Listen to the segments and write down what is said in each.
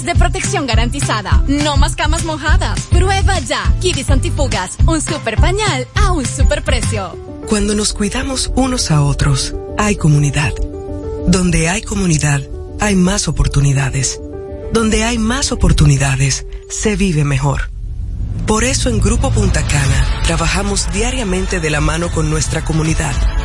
de protección garantizada. No más camas mojadas. Prueba ya. Kidis Antifugas, un super pañal a un super precio. Cuando nos cuidamos unos a otros, hay comunidad. Donde hay comunidad, hay más oportunidades. Donde hay más oportunidades, se vive mejor. Por eso en Grupo Punta Cana trabajamos diariamente de la mano con nuestra comunidad,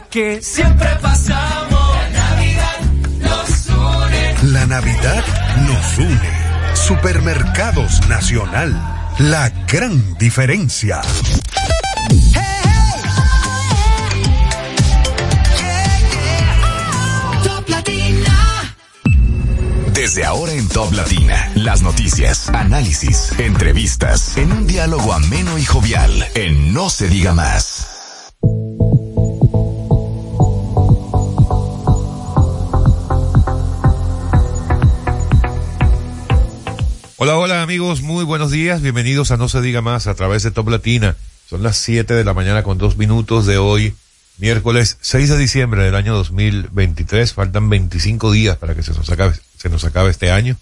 que siempre pasamos. La Navidad nos une. La Navidad nos une. Supermercados Nacional. La gran diferencia. Desde ahora en Top Latina, las noticias, análisis, entrevistas, en un diálogo ameno y jovial, en No se diga más. Hola, hola amigos, muy buenos días, bienvenidos a No se diga más a través de Top Latina. Son las 7 de la mañana con dos minutos de hoy, miércoles 6 de diciembre del año 2023. Faltan 25 días para que se nos acabe, se nos acabe este año.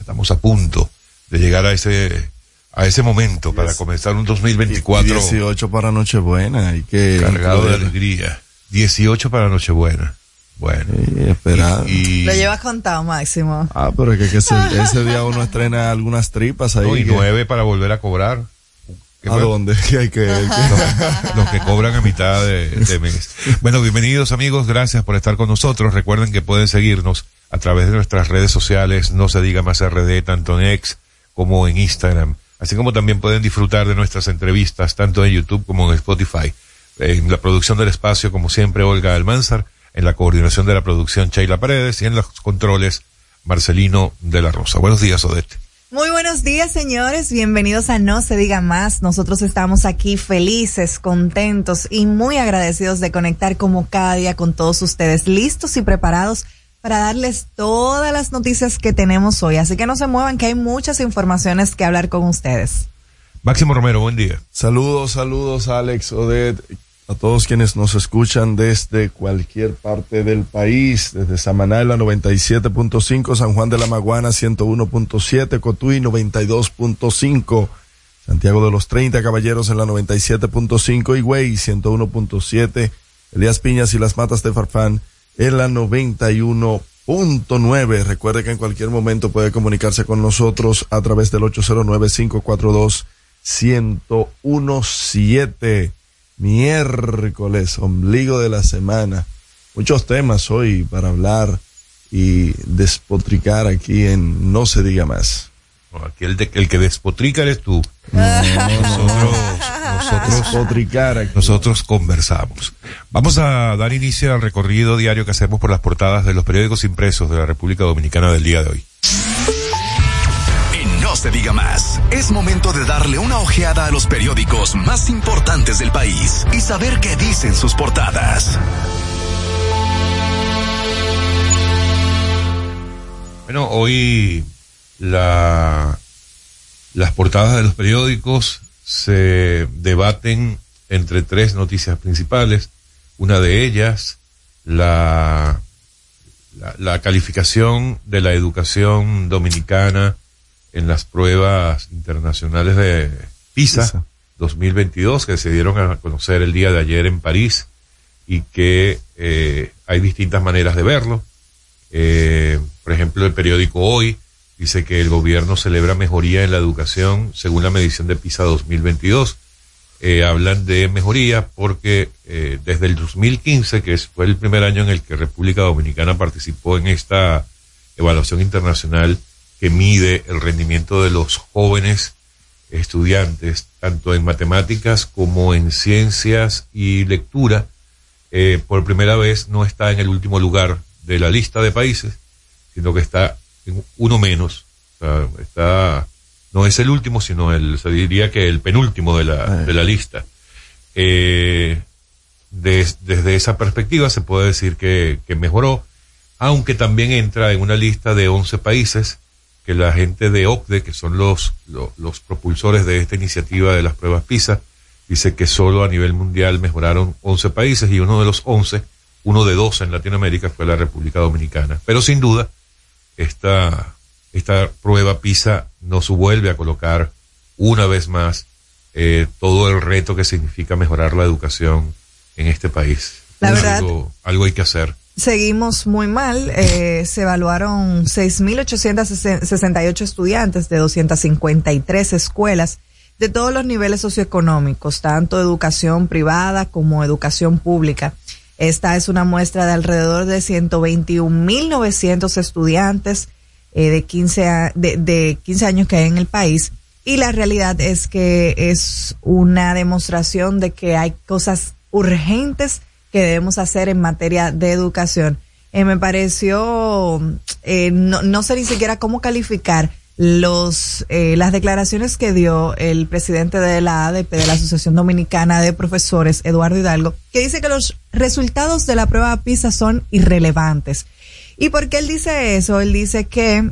Estamos a punto de llegar a ese, a ese momento para comenzar un 2024 18 para Nochebuena, hay que cargado de alegría. 18 para Nochebuena. Bueno. Sí, esperar. Y, Lo llevas contado, Máximo. Ah, pero es que, que ese, ese día uno estrena algunas tripas ahí. no, y que- nueve para volver a cobrar. ¿Qué ¿A fue? dónde? Que hay que, hay que- los que cobran a mitad de, de mes. Bueno, bienvenidos amigos, gracias por estar con nosotros. Recuerden que pueden seguirnos a través de nuestras redes sociales, no se diga más RD, tanto en X como en Instagram. Así como también pueden disfrutar de nuestras entrevistas, tanto en YouTube como en Spotify. En la producción del espacio, como siempre, Olga Almanzar. En la coordinación de la producción, Sheila Paredes. Y en los controles, Marcelino de la Rosa. Buenos días, Odette. Muy buenos días, señores. Bienvenidos a No se diga más. Nosotros estamos aquí felices, contentos y muy agradecidos de conectar como cada día con todos ustedes, listos y preparados para darles todas las noticias que tenemos hoy. Así que no se muevan, que hay muchas informaciones que hablar con ustedes. Máximo Romero, buen día. Saludos, saludos, Alex, Odette, a todos quienes nos escuchan desde cualquier parte del país, desde Samaná, la 97.5, San Juan de la Maguana, 101.7, Cotuí, 92.5, Santiago de los 30 Caballeros en la 97.5, Higüey, 101.7, Elías Piñas y las Matas de Farfán en la 91.9. Recuerde que en cualquier momento puede comunicarse con nosotros a través del 809-542-1017. Miércoles, ombligo de la semana. Muchos temas hoy para hablar y despotricar aquí en No se diga más. Aquí el, de- el que despotrica eres tú. Nosotros, nosotros, nosotros conversamos. Vamos a dar inicio al recorrido diario que hacemos por las portadas de los periódicos impresos de la República Dominicana del día de hoy. No se diga más, es momento de darle una ojeada a los periódicos más importantes del país y saber qué dicen sus portadas. Bueno, hoy la, las portadas de los periódicos se debaten entre tres noticias principales. Una de ellas, la, la, la calificación de la educación dominicana en las pruebas internacionales de PISA, PISA. 2022 que se dieron a conocer el día de ayer en París y que eh, hay distintas maneras de verlo. Eh, por ejemplo, el periódico Hoy dice que el gobierno celebra mejoría en la educación según la medición de PISA 2022. Eh, hablan de mejoría porque eh, desde el 2015, que fue el primer año en el que República Dominicana participó en esta evaluación internacional que mide el rendimiento de los jóvenes estudiantes, tanto en matemáticas como en ciencias y lectura, eh, por primera vez no está en el último lugar de la lista de países, sino que está en uno menos. O sea, está, no es el último, sino el, se diría que el penúltimo de la, Eh. de la lista. Eh, des- desde esa perspectiva se puede decir que, que mejoró, aunque también entra en una lista de 11 países que la gente de OCDE, que son los, los, los propulsores de esta iniciativa de las pruebas PISA, dice que solo a nivel mundial mejoraron 11 países y uno de los 11, uno de 12 en Latinoamérica fue la República Dominicana. Pero sin duda, esta, esta prueba PISA nos vuelve a colocar una vez más eh, todo el reto que significa mejorar la educación en este país. La verdad- Algo, algo hay que hacer. Seguimos muy mal. eh, se evaluaron 6.868 estudiantes de 253 escuelas de todos los niveles socioeconómicos, tanto educación privada como educación pública. Esta es una muestra de alrededor de 121.900 estudiantes eh, de, 15 a- de, de 15 años que hay en el país. Y la realidad es que es una demostración de que hay cosas urgentes que debemos hacer en materia de educación. Eh, me pareció, eh, no, no sé ni siquiera cómo calificar los eh, las declaraciones que dio el presidente de la ADP, de la Asociación Dominicana de Profesores, Eduardo Hidalgo, que dice que los resultados de la prueba PISA son irrelevantes. ¿Y por qué él dice eso? Él dice que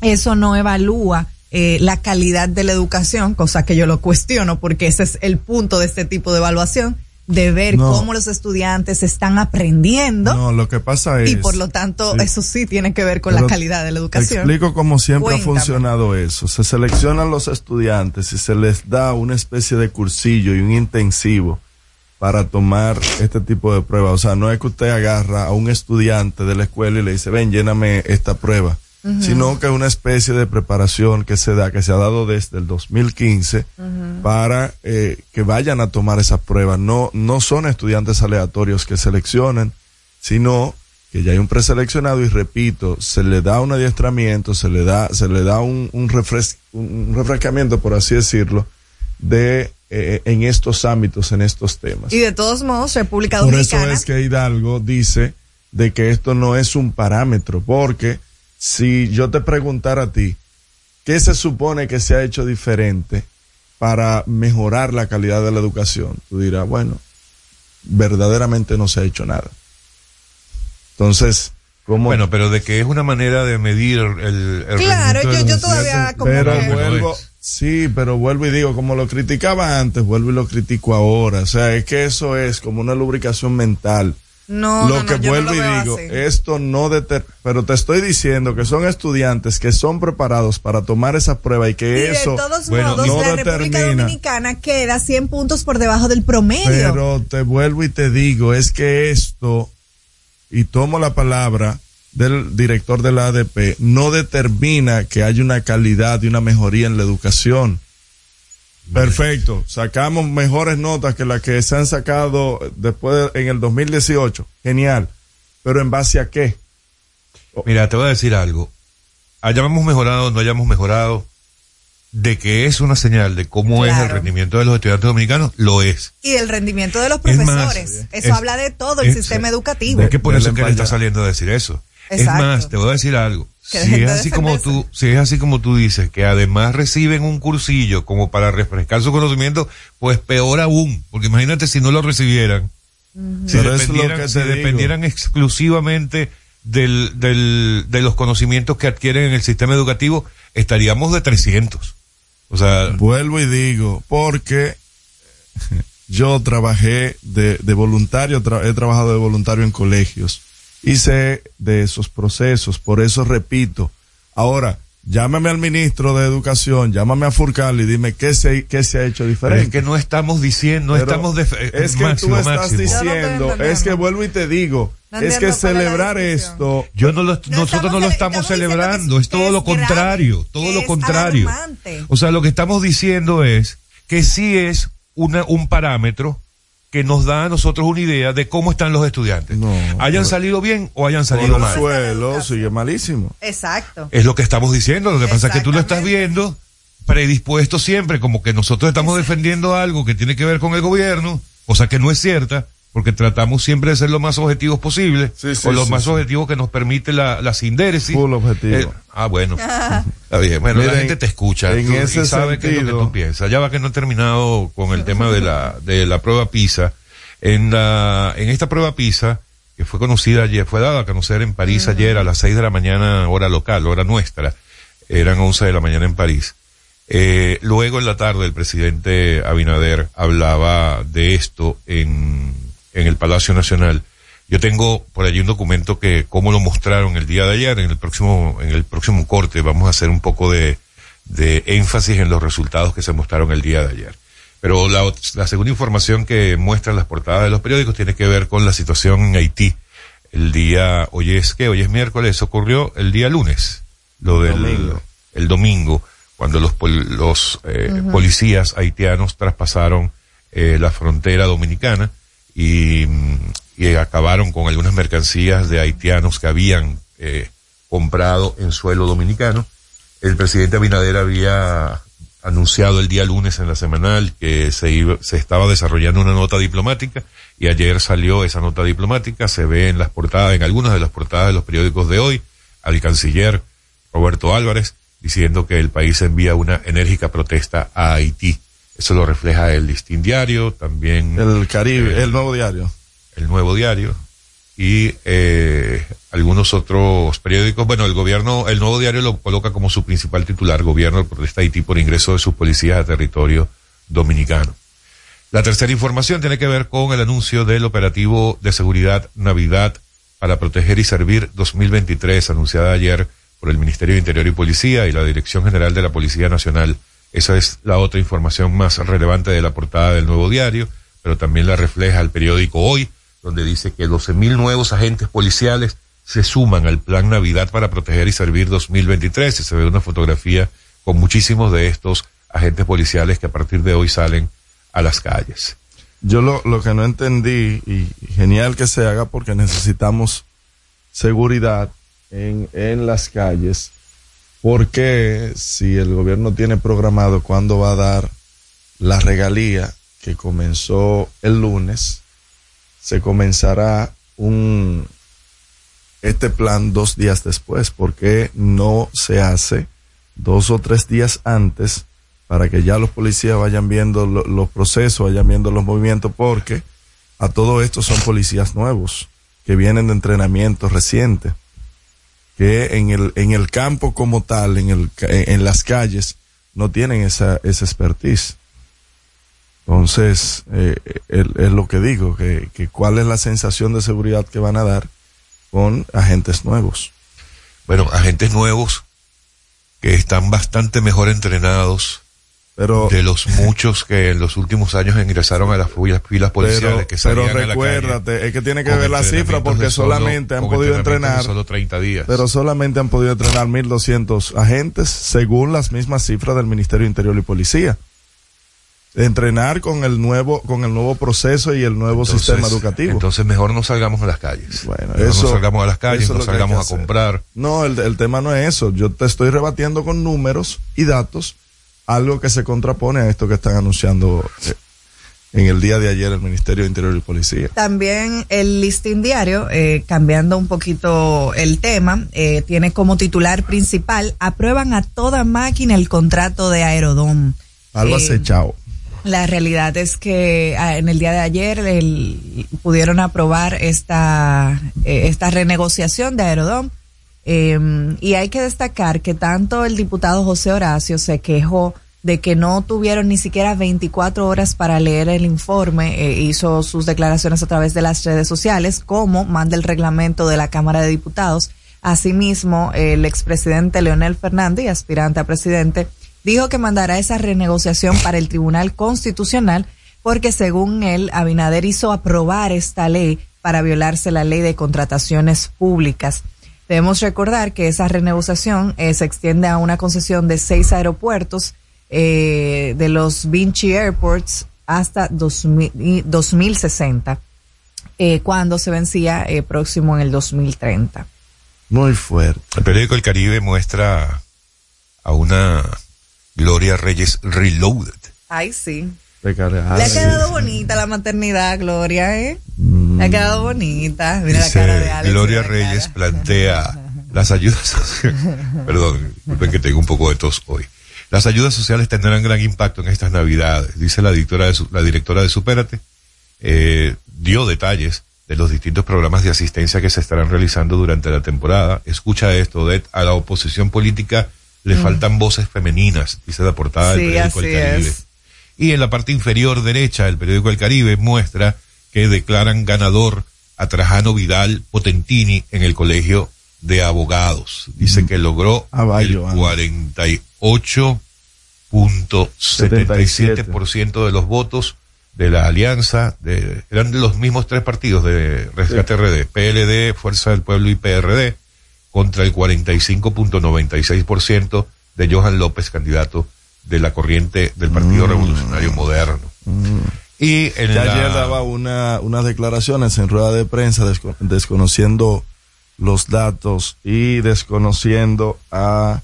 eso no evalúa eh, la calidad de la educación, cosa que yo lo cuestiono porque ese es el punto de este tipo de evaluación, de ver No. cómo los estudiantes están aprendiendo No, lo que pasa es. y por lo tanto Sí. eso sí tiene que ver con Pero la calidad de la Te educación. explico cómo siempre Cuéntame. ha funcionado eso. Se seleccionan los estudiantes y se les da una especie de cursillo y un intensivo para tomar este tipo de pruebas. O sea, no es que usted agarra a un estudiante de la escuela y le dice, ven, lléname esta prueba. Sino que es una especie de preparación que se da, que se ha dado desde el 2015 para eh, que vayan a tomar esa prueba. No, no son estudiantes aleatorios que seleccionan, sino que ya hay un preseleccionado y repito, se le da un adiestramiento, se le da, se le da un, un, refres- un refrescamiento, por así decirlo, de eh, en estos ámbitos, en estos temas. Y de todos modos, República Por eso Dominicana. es que Hidalgo dice de que esto no es un parámetro, porque si yo te preguntara a ti, ¿qué se supone que se ha hecho diferente para mejorar la calidad de la educación? Tú dirás, bueno, verdaderamente no se ha hecho nada. Entonces, ¿cómo? Bueno, pero de que es una manera de medir el, el Claro, yo, yo todavía como pero que- vuelvo, sí, pero vuelvo y digo, como lo criticaba antes, vuelvo y lo critico ahora. O sea, es que eso es como una lubricación mental. No, lo no, que no vuelvo lo y digo, así. esto no deter pero te estoy diciendo que son estudiantes que son preparados para tomar esa prueba y que Y eso de todos bueno, modos, no la República. Dominicana queda 100 puntos por debajo del promedio. Pero te vuelvo y te digo, es que esto, y tomo la palabra del director de la ADP, no determina que haya una calidad y una mejoría en la educación. Perfecto, sacamos mejores notas que las que se han sacado después de- en el 2018. Genial. Pero en base a qué? Mira, te voy a decir algo. Hayamos mejorado o no hayamos mejorado, de que es una señal de cómo es el rendimiento de los estudiantes dominicanos, lo es. y el rendimiento de los Es más, profesores. eso es- habla de todo el es- sistema educativo. Es que por eso es que le está saliendo a decir eso. Exacto. Es más, te voy a decir algo. Si es así como tú, si es así como tú dices, que además reciben un cursillo como para refrescar su conocimiento, pues peor aún, porque imagínate si no lo recibieran, si Pero eso es lo dependieran, digo. dependieran exclusivamente del, del, de los conocimientos que adquieren en el sistema educativo, estaríamos de 300. O sea, vuelvo y digo, porque yo trabajé de, de voluntario, he trabajado de voluntario en colegios y sé de esos procesos, por eso repito. Ahora, llámame al ministro de Educación, llámame a Furcal y dime qué se, qué se ha hecho diferente. es que no estamos diciendo, no estamos... es que tú estás diciendo, es que vuelvo y te digo, es que celebrar esto... Yo no nosotros no lo estamos celebrando, es todo lo contrario, todo lo contrario. O sea, lo que estamos diciendo es que sí es una, un parámetro que nos da a nosotros una idea de cómo están los estudiantes. hayan salido bien o hayan salido mal. El suelo sigue malísimo. Exacto. Es lo que estamos diciendo. Lo que pasa es que tú lo estás viendo predispuesto siempre, como que nosotros estamos defendiendo algo que tiene que ver con el gobierno, cosa que no es cierta, porque tratamos siempre de ser lo más objetivos posible, o lo más objetivos que nos permite la, la sindéresis. Full objetivo. Eh, ah, bueno. Está bien. Bueno, la gente te escucha en ese y sabe qué es lo que tú piensas. Ya va que no he terminado con el tema de la, de la prueba PISA. En la, en esta prueba PISA, que fue conocida ayer, fue dada a conocer en París ayer a las seis de la mañana, hora local, hora nuestra. Eran once de la mañana en París. Eh, luego en la tarde el presidente Abinader hablaba de esto en en el Palacio Nacional. Yo tengo por allí un documento que, como lo mostraron el día de ayer, en el próximo, en el próximo corte vamos a hacer un poco de, de énfasis en los resultados que se mostraron el día de ayer. Pero la, la segunda información que muestran las portadas de los periódicos tiene que ver con la situación en Haití. El día, hoy es que, hoy es miércoles, ocurrió el día lunes, lo del, domingo. el domingo, cuando los, los eh, policías haitianos traspasaron eh, la frontera dominicana y, acabaron con algunas mercancías de haitianos que habían eh, comprado en suelo dominicano. El presidente Abinader había anunciado el día lunes en la semanal que se, iba, se estaba desarrollando una nota diplomática y ayer salió esa nota diplomática, se ve en las portadas, en algunas de las portadas de los periódicos de hoy, al canciller Roberto Álvarez diciendo que el país envía una enérgica protesta a Haití eso lo refleja el Listín Diario, también. El Caribe, el Nuevo Diario. El Nuevo Diario. Y eh, algunos otros periódicos. Bueno, el gobierno, el Nuevo Diario lo coloca como su principal titular, gobierno protesta Haití por ingreso de sus policías a territorio dominicano. La tercera información tiene que ver con el anuncio del operativo de seguridad Navidad para proteger y servir 2023, anunciada ayer por el Ministerio de Interior y Policía y la Dirección General de la Policía Nacional esa es la otra información más relevante de la portada del nuevo diario, pero también la refleja el periódico Hoy, donde dice que 12.000 nuevos agentes policiales se suman al Plan Navidad para proteger y servir 2023. Y se ve una fotografía con muchísimos de estos agentes policiales que a partir de hoy salen a las calles. Yo lo, lo que no entendí, y genial que se haga porque necesitamos seguridad en, en las calles, porque si el gobierno tiene programado cuándo va a dar la regalía que comenzó el lunes, se comenzará un este plan dos días después, porque no se hace dos o tres días antes para que ya los policías vayan viendo los procesos, vayan viendo los movimientos, porque a todo esto son policías nuevos que vienen de entrenamiento reciente que en el, en el campo como tal, en, el, en las calles, no tienen esa, esa expertise. Entonces, eh, es lo que digo, que, que cuál es la sensación de seguridad que van a dar con agentes nuevos. Bueno, agentes nuevos que están bastante mejor entrenados, pero, de los muchos que en los últimos años ingresaron a las filas, policiales que salían pero recuérdate, es que tiene que ver la cifra porque solamente han podido entrenar solo 30 días. Pero solamente han podido entrenar 1200 agentes según las mismas cifras del Ministerio Interior y Policía. Entrenar con el nuevo con el nuevo proceso y el nuevo sistema educativo. Entonces mejor no salgamos a las calles. Bueno, eso, no salgamos a las calles, no salgamos a comprar. No, el, el tema no es eso. Yo te estoy rebatiendo con números y datos algo que se contrapone a esto que están anunciando eh, en el día de ayer el Ministerio de Interior y Policía. También el listín diario, eh, cambiando un poquito el tema, eh, tiene como titular principal, aprueban a toda máquina el contrato de Aerodón. Algo acechado. La realidad es que ah, en el día de ayer el- pudieron aprobar esta, eh, esta renegociación de Aerodom. Eh, y hay que destacar que tanto el diputado José Horacio se quejó de que no tuvieron ni siquiera 24 horas para leer el informe, eh, hizo sus declaraciones a través de las redes sociales, como manda el reglamento de la Cámara de Diputados. Asimismo, el expresidente Leonel Fernández, aspirante a presidente, dijo que mandará esa renegociación para el Tribunal Constitucional porque según él, Abinader hizo aprobar esta ley para violarse la ley de contrataciones públicas. Debemos recordar que esa renegociación eh, se extiende a una concesión de seis aeropuertos eh, de los Vinci Airports hasta 2000 y 2060, eh, cuando se vencía eh, próximo en el 2030. Muy fuerte. El periódico El Caribe muestra a una Gloria Reyes Reloaded. Ay, sí. Le ha quedado bonita la maternidad, Gloria, ¿eh? Le ha quedado bonita. Mira la cara de Alex. Gloria Reyes cara. plantea las ayudas sociales. Perdón, disculpen que tengo un poco de tos hoy. Las ayudas sociales tendrán gran impacto en estas navidades, dice la directora de, la directora de Supérate. Eh, dio detalles de los distintos programas de asistencia que se estarán realizando durante la temporada. Escucha esto, Odette, a la oposición política le faltan voces femeninas, dice la portada del Mm. Periódico El Caribe. es. Y en la parte inferior derecha del periódico El Caribe muestra que declaran ganador a Trajano Vidal Potentini en el colegio de abogados. Dice que logró Ah, el vaya. 48.77% de los votos de la alianza, de, eran los mismos tres partidos de Rescate RD, PLD, Fuerza del Pueblo y PRD, contra el 45.96% de Johan López, candidato de la corriente del Partido Revolucionario Moderno. Y en Que la- ayer daba una, unas declaraciones en rueda de prensa desco- desconociendo los datos y desconociendo a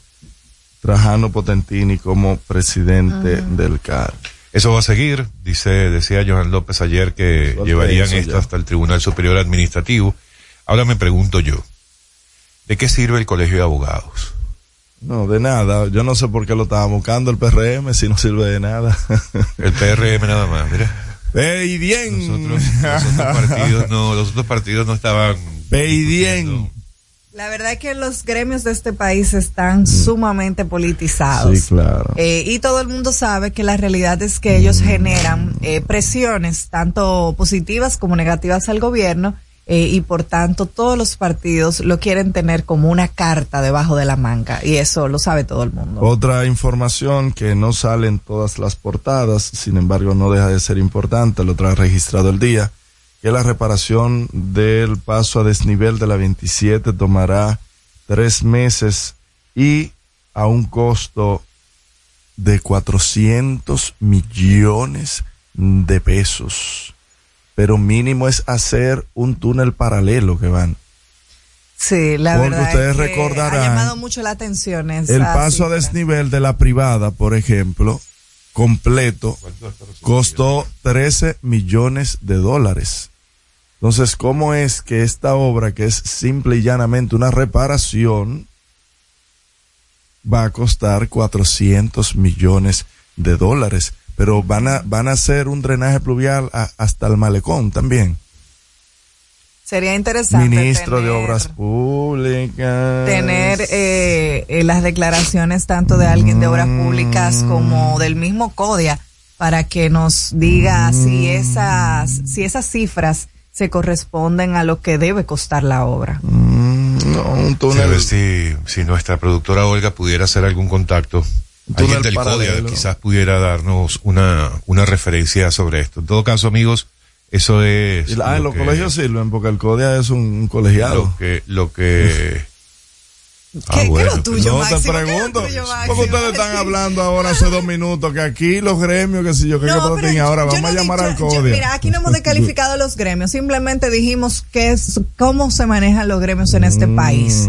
Trajano Potentini como presidente del CAR. Eso va a seguir, dice, decía Johan López ayer que llevarían esto ya. hasta el Tribunal Superior Administrativo. Ahora me pregunto yo, ¿de qué sirve el Colegio de Abogados? No, de nada. Yo no sé por qué lo estaba buscando el PRM si no sirve de nada. El PRM nada más, mira. ¡Ey, bien! Nosotros, los otros partidos no, los otros partidos no estaban. ¡Ey, discutiendo. bien! La verdad es que los gremios de este país están sumamente politizados. Sí, claro. Eh, y todo el mundo sabe que la realidad es que ellos generan eh, presiones tanto positivas como negativas al gobierno eh, y por tanto todos los partidos lo quieren tener como una carta debajo de la manga y eso lo sabe todo el mundo. Otra información que no sale en todas las portadas, sin embargo no deja de ser importante, lo trae registrado el día, que la reparación del paso a desnivel de la 27 tomará tres meses y a un costo de 400 millones de pesos. Pero mínimo es hacer un túnel paralelo que van. Sí, la Porque verdad ustedes es que recordarán ha llamado mucho la atención esa El paso a desnivel de la privada, por ejemplo, completo, costó 13 millones de dólares. Entonces, ¿cómo es que esta obra, que es simple y llanamente una reparación, va a costar 400 millones de dólares? Pero van a, van a hacer un drenaje pluvial a- hasta el malecón también. Sería interesante Ministro de Obras Públicas. tener eh, eh, las declaraciones tanto de alguien de obras públicas como del mismo CODIA para que nos diga si esas si esas cifras se corresponden a lo que debe costar la obra. Mm, no, un A túnel. ver si, si nuestra productora Olga pudiera hacer algún contacto. Alguien del CODIA quizás pudiera darnos una, una referencia sobre esto. En todo caso, amigos, eso es. Ah, en lo los que- colegios sirven porque el CODIA es un, un colegiado. Lo que, lo que. Ah, ¿Qué, qué bueno, es lo tuyo, no lo pregunto. tuyo, Porque ustedes están hablando ahora hace dos minutos que aquí los gremios, que si yo, que No, yo- ahora yo vamos no a llamar dicho- al yo- CODIA. mira, aquí no hemos descalificado los gremios, simplemente dijimos que es, cómo se manejan los gremios en este país.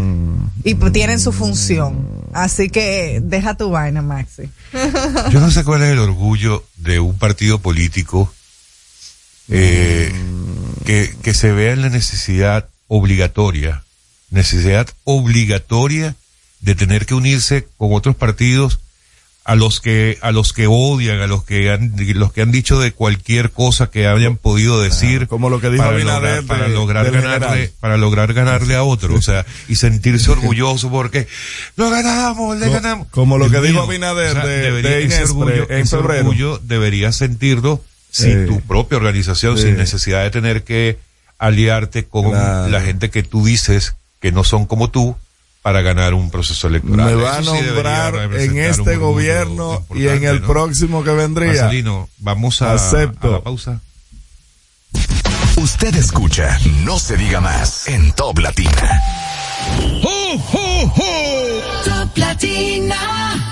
Y pues tienen su función. Así que deja tu vaina, Maxi. Yo no sé cuál es el orgullo de un partido político eh, que, que se vea en la necesidad obligatoria, necesidad obligatoria de tener que unirse con otros partidos a los que a los que odian, a los que han los que han dicho de cualquier cosa que hayan podido decir, como lo que dijo para lograr, para lograr ganarle general. para lograr ganarle a otro, o sea, y sentirse orgulloso porque lo ganamos, le ganamos. como lo que dijo Abinader de- debería- de ese orgullo, en ese orgullo deberías sentirlo si Sí. tu propia organización, sin necesidad de tener que aliarte con Claro. la gente que tú dices que no son como tú para ganar un proceso electoral. Me va a Eso nombrar en este gobierno y en el ¿no? próximo que vendría. Marcelino, vamos a, Acepto. a la pausa. Usted escucha No se diga más en Top Latina. Top Latina.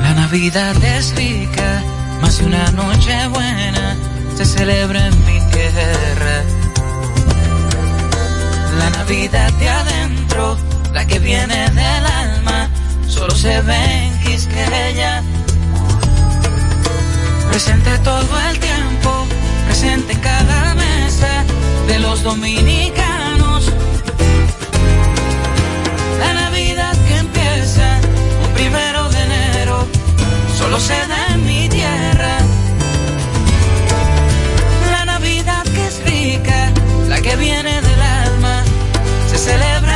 La Navidad es rica, más una noche buena se celebra en mi tierra. La Navidad de adentro, la que viene del alma, solo se ve en Quisqueya. Presente todo el tiempo, presente en cada mesa de los dominicanos. Solo se da en mi tierra. La Navidad que es rica, la que viene del alma, se celebra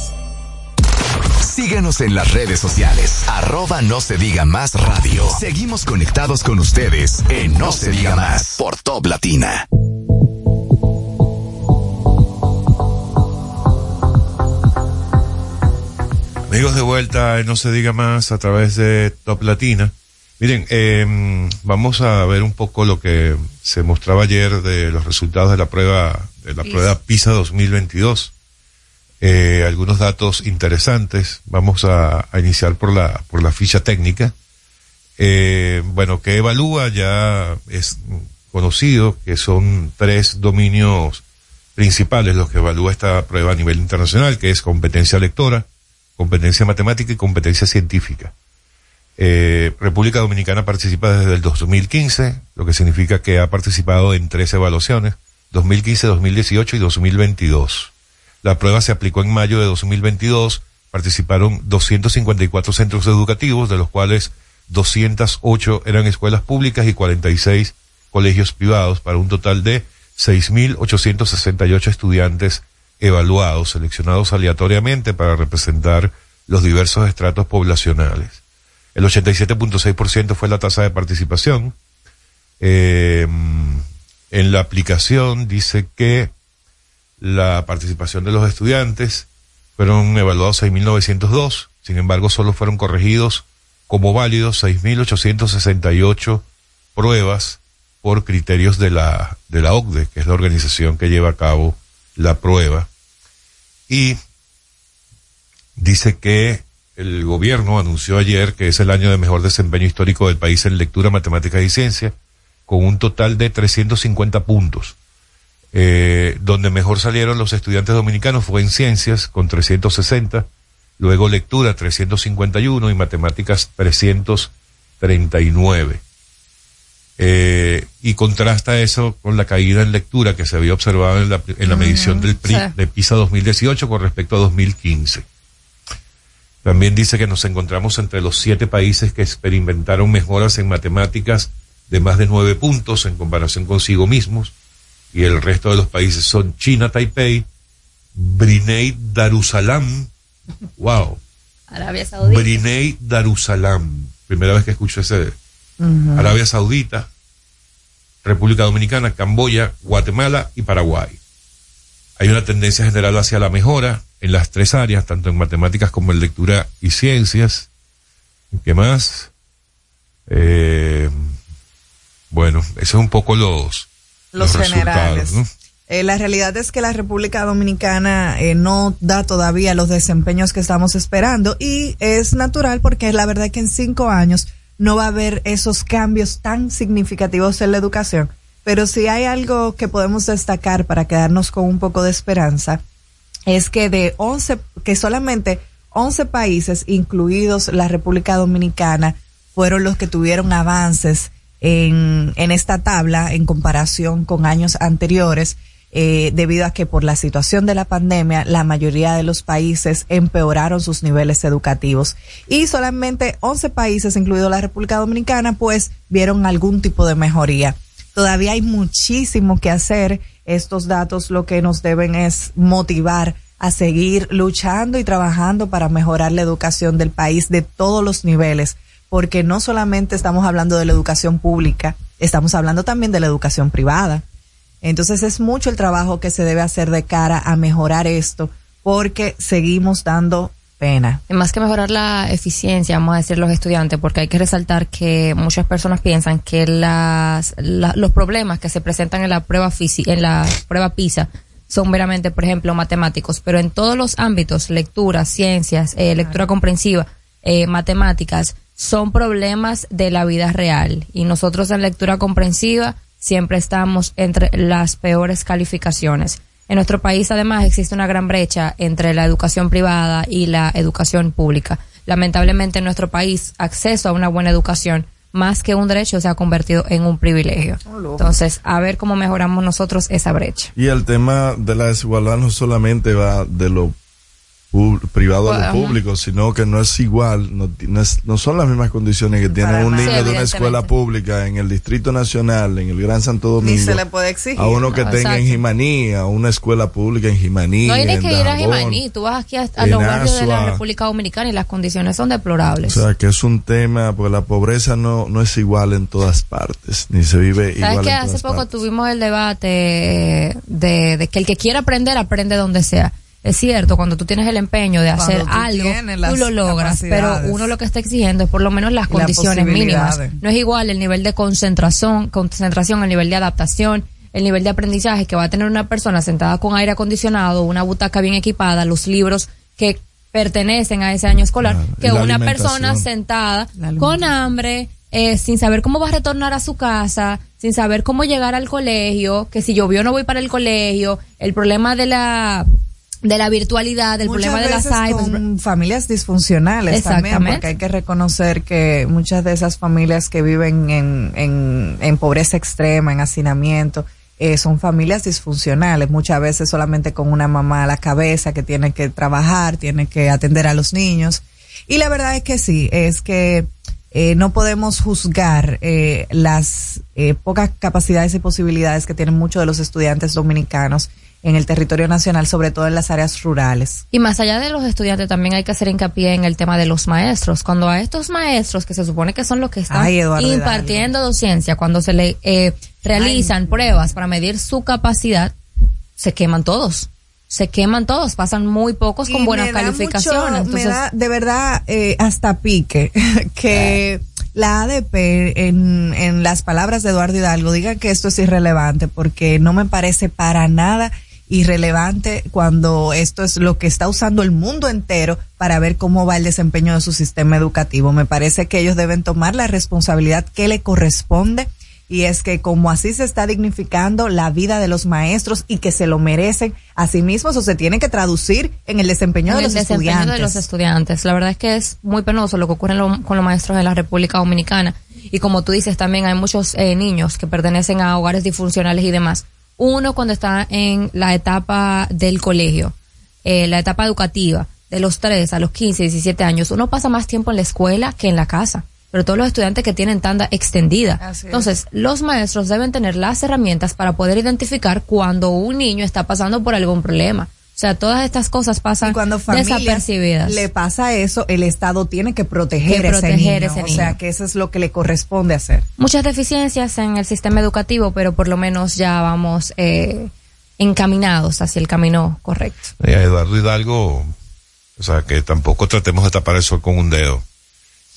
Síguenos en las redes sociales, arroba no se diga más radio. Seguimos conectados con ustedes en No se diga más por Top Latina. Amigos de vuelta, en no se diga más a través de Top Latina. Miren, eh, vamos a ver un poco lo que se mostraba ayer de los resultados de la prueba de la PISA. prueba PISA 2022. Eh, algunos datos interesantes. Vamos a, iniciar por la por la ficha técnica. Eh, bueno, que evalúa ya es conocido que son tres dominios principales los que evalúa esta prueba a nivel internacional, que es competencia lectora, competencia matemática y competencia científica. Eh, República Dominicana participa desde el 2015, lo que significa que ha participado en tres evaluaciones, 2015, 2018 y 2022. La prueba se aplicó en mayo de 2022, participaron 254 centros educativos, de los cuales 208 eran escuelas públicas y 46 colegios privados, para un total de 6.868 estudiantes evaluados, seleccionados aleatoriamente para representar los diversos estratos poblacionales. El 87.6% fue la tasa de participación. Eh, en la aplicación dice que la participación de los estudiantes fueron evaluados 6.902, sin embargo solo fueron corregidos como válidos 6.868 pruebas por criterios de la, de la OCDE, que es la organización que lleva a cabo la prueba. Y dice que el gobierno anunció ayer que es el año de mejor desempeño histórico del país en lectura, matemáticas y ciencia, con un total de 350 puntos. Eh, donde mejor salieron los estudiantes dominicanos fue en ciencias con 360, luego lectura 351 y matemáticas 339. Eh, y contrasta eso con la caída en lectura que se había observado en la, en la medición del PRI sí. de PISA 2018 con respecto a 2015. También dice que nos encontramos entre los siete países que experimentaron mejoras en matemáticas de más de nueve puntos en comparación consigo mismos y el resto de los países son China, Taipei, Brunei, Darussalam, wow, Arabia Saudita. Brunei, Darussalam, primera vez que escucho ese. Arabia Saudita, República Dominicana, Camboya, Guatemala y Paraguay. Hay una tendencia general hacia la mejora en las tres áreas, tanto en matemáticas como en lectura y ciencias. ¿Qué más? Eh, bueno, esos son un poco los, los, generales. ¿no? Eh, la realidad es que la República Dominicana eh, no da todavía los desempeños que estamos esperando y es natural porque la verdad es que en cinco años no va a haber esos cambios tan significativos en la educación. Pero si hay algo que podemos destacar para quedarnos con un poco de esperanza, es que de 11, que solamente 11 países, incluidos la República Dominicana, fueron los que tuvieron avances en, esta tabla en comparación con años anteriores, eh, debido a que por la situación de la pandemia, la mayoría de los países empeoraron sus niveles educativos. Y solamente 11 países, incluido la República Dominicana, pues vieron algún tipo de mejoría. Todavía hay muchísimo que hacer. Estos datos lo que nos deben es motivar a seguir luchando y trabajando para mejorar la educación del país de todos los niveles, porque no solamente estamos hablando de la educación pública, estamos hablando también de la educación privada. Entonces es mucho el trabajo que se debe hacer de cara a mejorar esto, porque seguimos dando pena. Más que mejorar la eficiencia, vamos a decir los estudiantes, porque hay que resaltar que muchas personas piensan que las, la- los problemas que se presentan en la prueba fisi- en la prueba PISA son meramente, por ejemplo, matemáticos, pero en todos los ámbitos, lectura, ciencias, eh, lectura comprensiva, eh, matemáticas, son problemas de la vida real. Y nosotros en lectura comprensiva siempre estamos entre las peores calificaciones. En nuestro país, además, existe una gran brecha entre la educación privada y la educación pública. Lamentablemente, en nuestro país, acceso a una buena educación, más que un derecho, se ha convertido en un privilegio. Entonces, a ver cómo mejoramos nosotros esa brecha. Y el tema de la desigualdad no solamente va de lo privado a lo público, sino que no es igual, no, no, es- no son las mismas condiciones que tiene un niño Sí, de una escuela pública en el Distrito Nacional, en el Gran Santo Ni Domingo. se le puede exigir. a uno que No, tenga en. Jimaní, a una escuela pública en Jimaní. No ni en que ir a. Jimaní, tú vas aquí a, los barrios de la. República Dominicana y las condiciones son O deplorables. sea, que es un tema, porque la pobreza no, no es igual en todas partes, ni se vive igual ¿Sabes que en hace todas poco partes. tuvimos el debate de, de que el que quiera aprender, aprende donde sea? Es cierto, cuando tú tienes el empeño de hacer tú algo, tú lo logras, pero uno lo que está exigiendo es por lo menos las condiciones mínimas. No es igual el nivel de concentración, concentración, el nivel de adaptación, el nivel de aprendizaje que va a tener una persona sentada con aire acondicionado, una butaca bien equipada, los libros que pertenecen a ese año escolar, Claro, que la una persona sentada con hambre, eh, sin saber cómo va a retornar a su casa, sin saber cómo llegar al colegio, que si llovió no voy para el colegio, el problema de la de la virtualidad, el Muchas problema de las iPads. con familias disfuncionales también, porque hay que reconocer que muchas de esas familias que viven en, en, en pobreza extrema, en hacinamiento, eh, son familias disfuncionales, muchas veces solamente con una mamá a la cabeza que tiene que trabajar, tiene que atender a los niños. Y la verdad es que sí, es que eh, no podemos juzgar eh, las eh, pocas capacidades y posibilidades que tienen muchos de los estudiantes dominicanos en el territorio nacional, sobre todo en las áreas rurales. Y más allá de los estudiantes, también hay que hacer hincapié en el tema de los maestros. Cuando a estos maestros, que se supone que son los que están Ay, impartiendo docencia, cuando se le eh, realizan pruebas para medir su capacidad, se queman todos. Se queman todos, pasan muy pocos con Y buenas calificaciones. mucho- Entonces, me da de verdad eh, hasta pique que la ADP en, en las palabras de Eduardo Hidalgo diga que esto es irrelevante porque no me parece para nada irrelevante cuando esto es lo que está usando el mundo entero para ver cómo va el desempeño de su sistema educativo. Me parece que ellos deben tomar la responsabilidad que le corresponde y es que como así se está dignificando la vida de los maestros y que se lo merecen, asimismo eso se tiene que traducir en el desempeño En de el los desempeño estudiantes. de los estudiantes. La verdad es que es muy penoso lo que ocurre lo- con los maestros de la República Dominicana. Y como tú dices, también hay muchos eh, niños que pertenecen a hogares disfuncionales y demás. Uno cuando está en la etapa del colegio, eh, la etapa educativa, de los 3 a los 15, 17 años, uno pasa más tiempo en la escuela que en la casa. Pero todos los estudiantes que tienen tanda extendida. Así es. Entonces, los maestros deben tener las herramientas para poder identificar cuando un niño está pasando por algún problema. O sea, todas estas cosas pasan cuando familias desapercibidas. le pasa eso, el Estado tiene que proteger, Que ese proteger niño. ese O sea, que eso es lo que le corresponde hacer. Muchas deficiencias en el sistema educativo, pero por lo menos ya vamos eh, encaminados hacia el camino correcto. Y a Eduardo Hidalgo, o sea, que tampoco tratemos de tapar el sol con un dedo.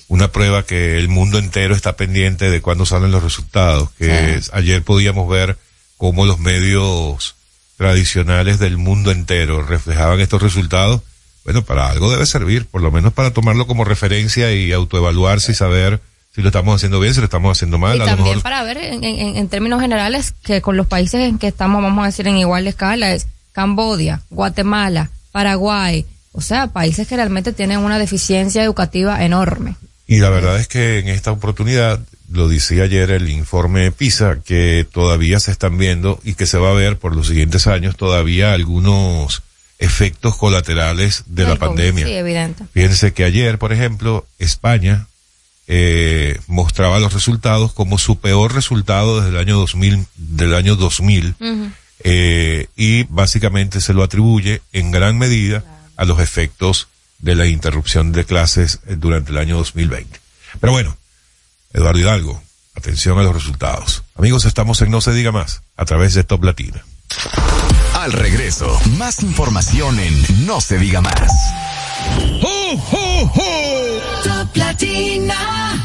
Una prueba que el mundo entero está pendiente de cuándo salen los resultados. Que es- ayer podíamos ver cómo los medios tradicionales del mundo entero reflejaban estos resultados. Bueno, para algo debe servir, por lo menos para tomarlo como referencia y autoevaluarse y saber si lo estamos haciendo bien, si lo estamos haciendo mal. y a lo también mejor para ver en, en- en términos generales que con los países en que estamos, vamos a decir, en igual escala, es Cambodia, Guatemala, Paraguay, o sea, países que realmente tienen una deficiencia educativa enorme. Y la verdad es que en esta oportunidad, lo decía ayer el informe PISA, que todavía se están viendo y que se va a ver por los siguientes años todavía algunos efectos colaterales de la pandemia. Sí, evidente. Fíjense que ayer, por ejemplo, España eh, mostraba los resultados como su peor resultado desde el año 2000, del año 2000 Ujú. eh, y básicamente se lo atribuye en gran medida a los efectos de la interrupción de clases eh, durante el año 2020. Pero bueno, Eduardo Hidalgo, atención a los resultados. Amigos, estamos en No se diga más a través de Top Latina. Al regreso, más información en No se diga más. Top Latina.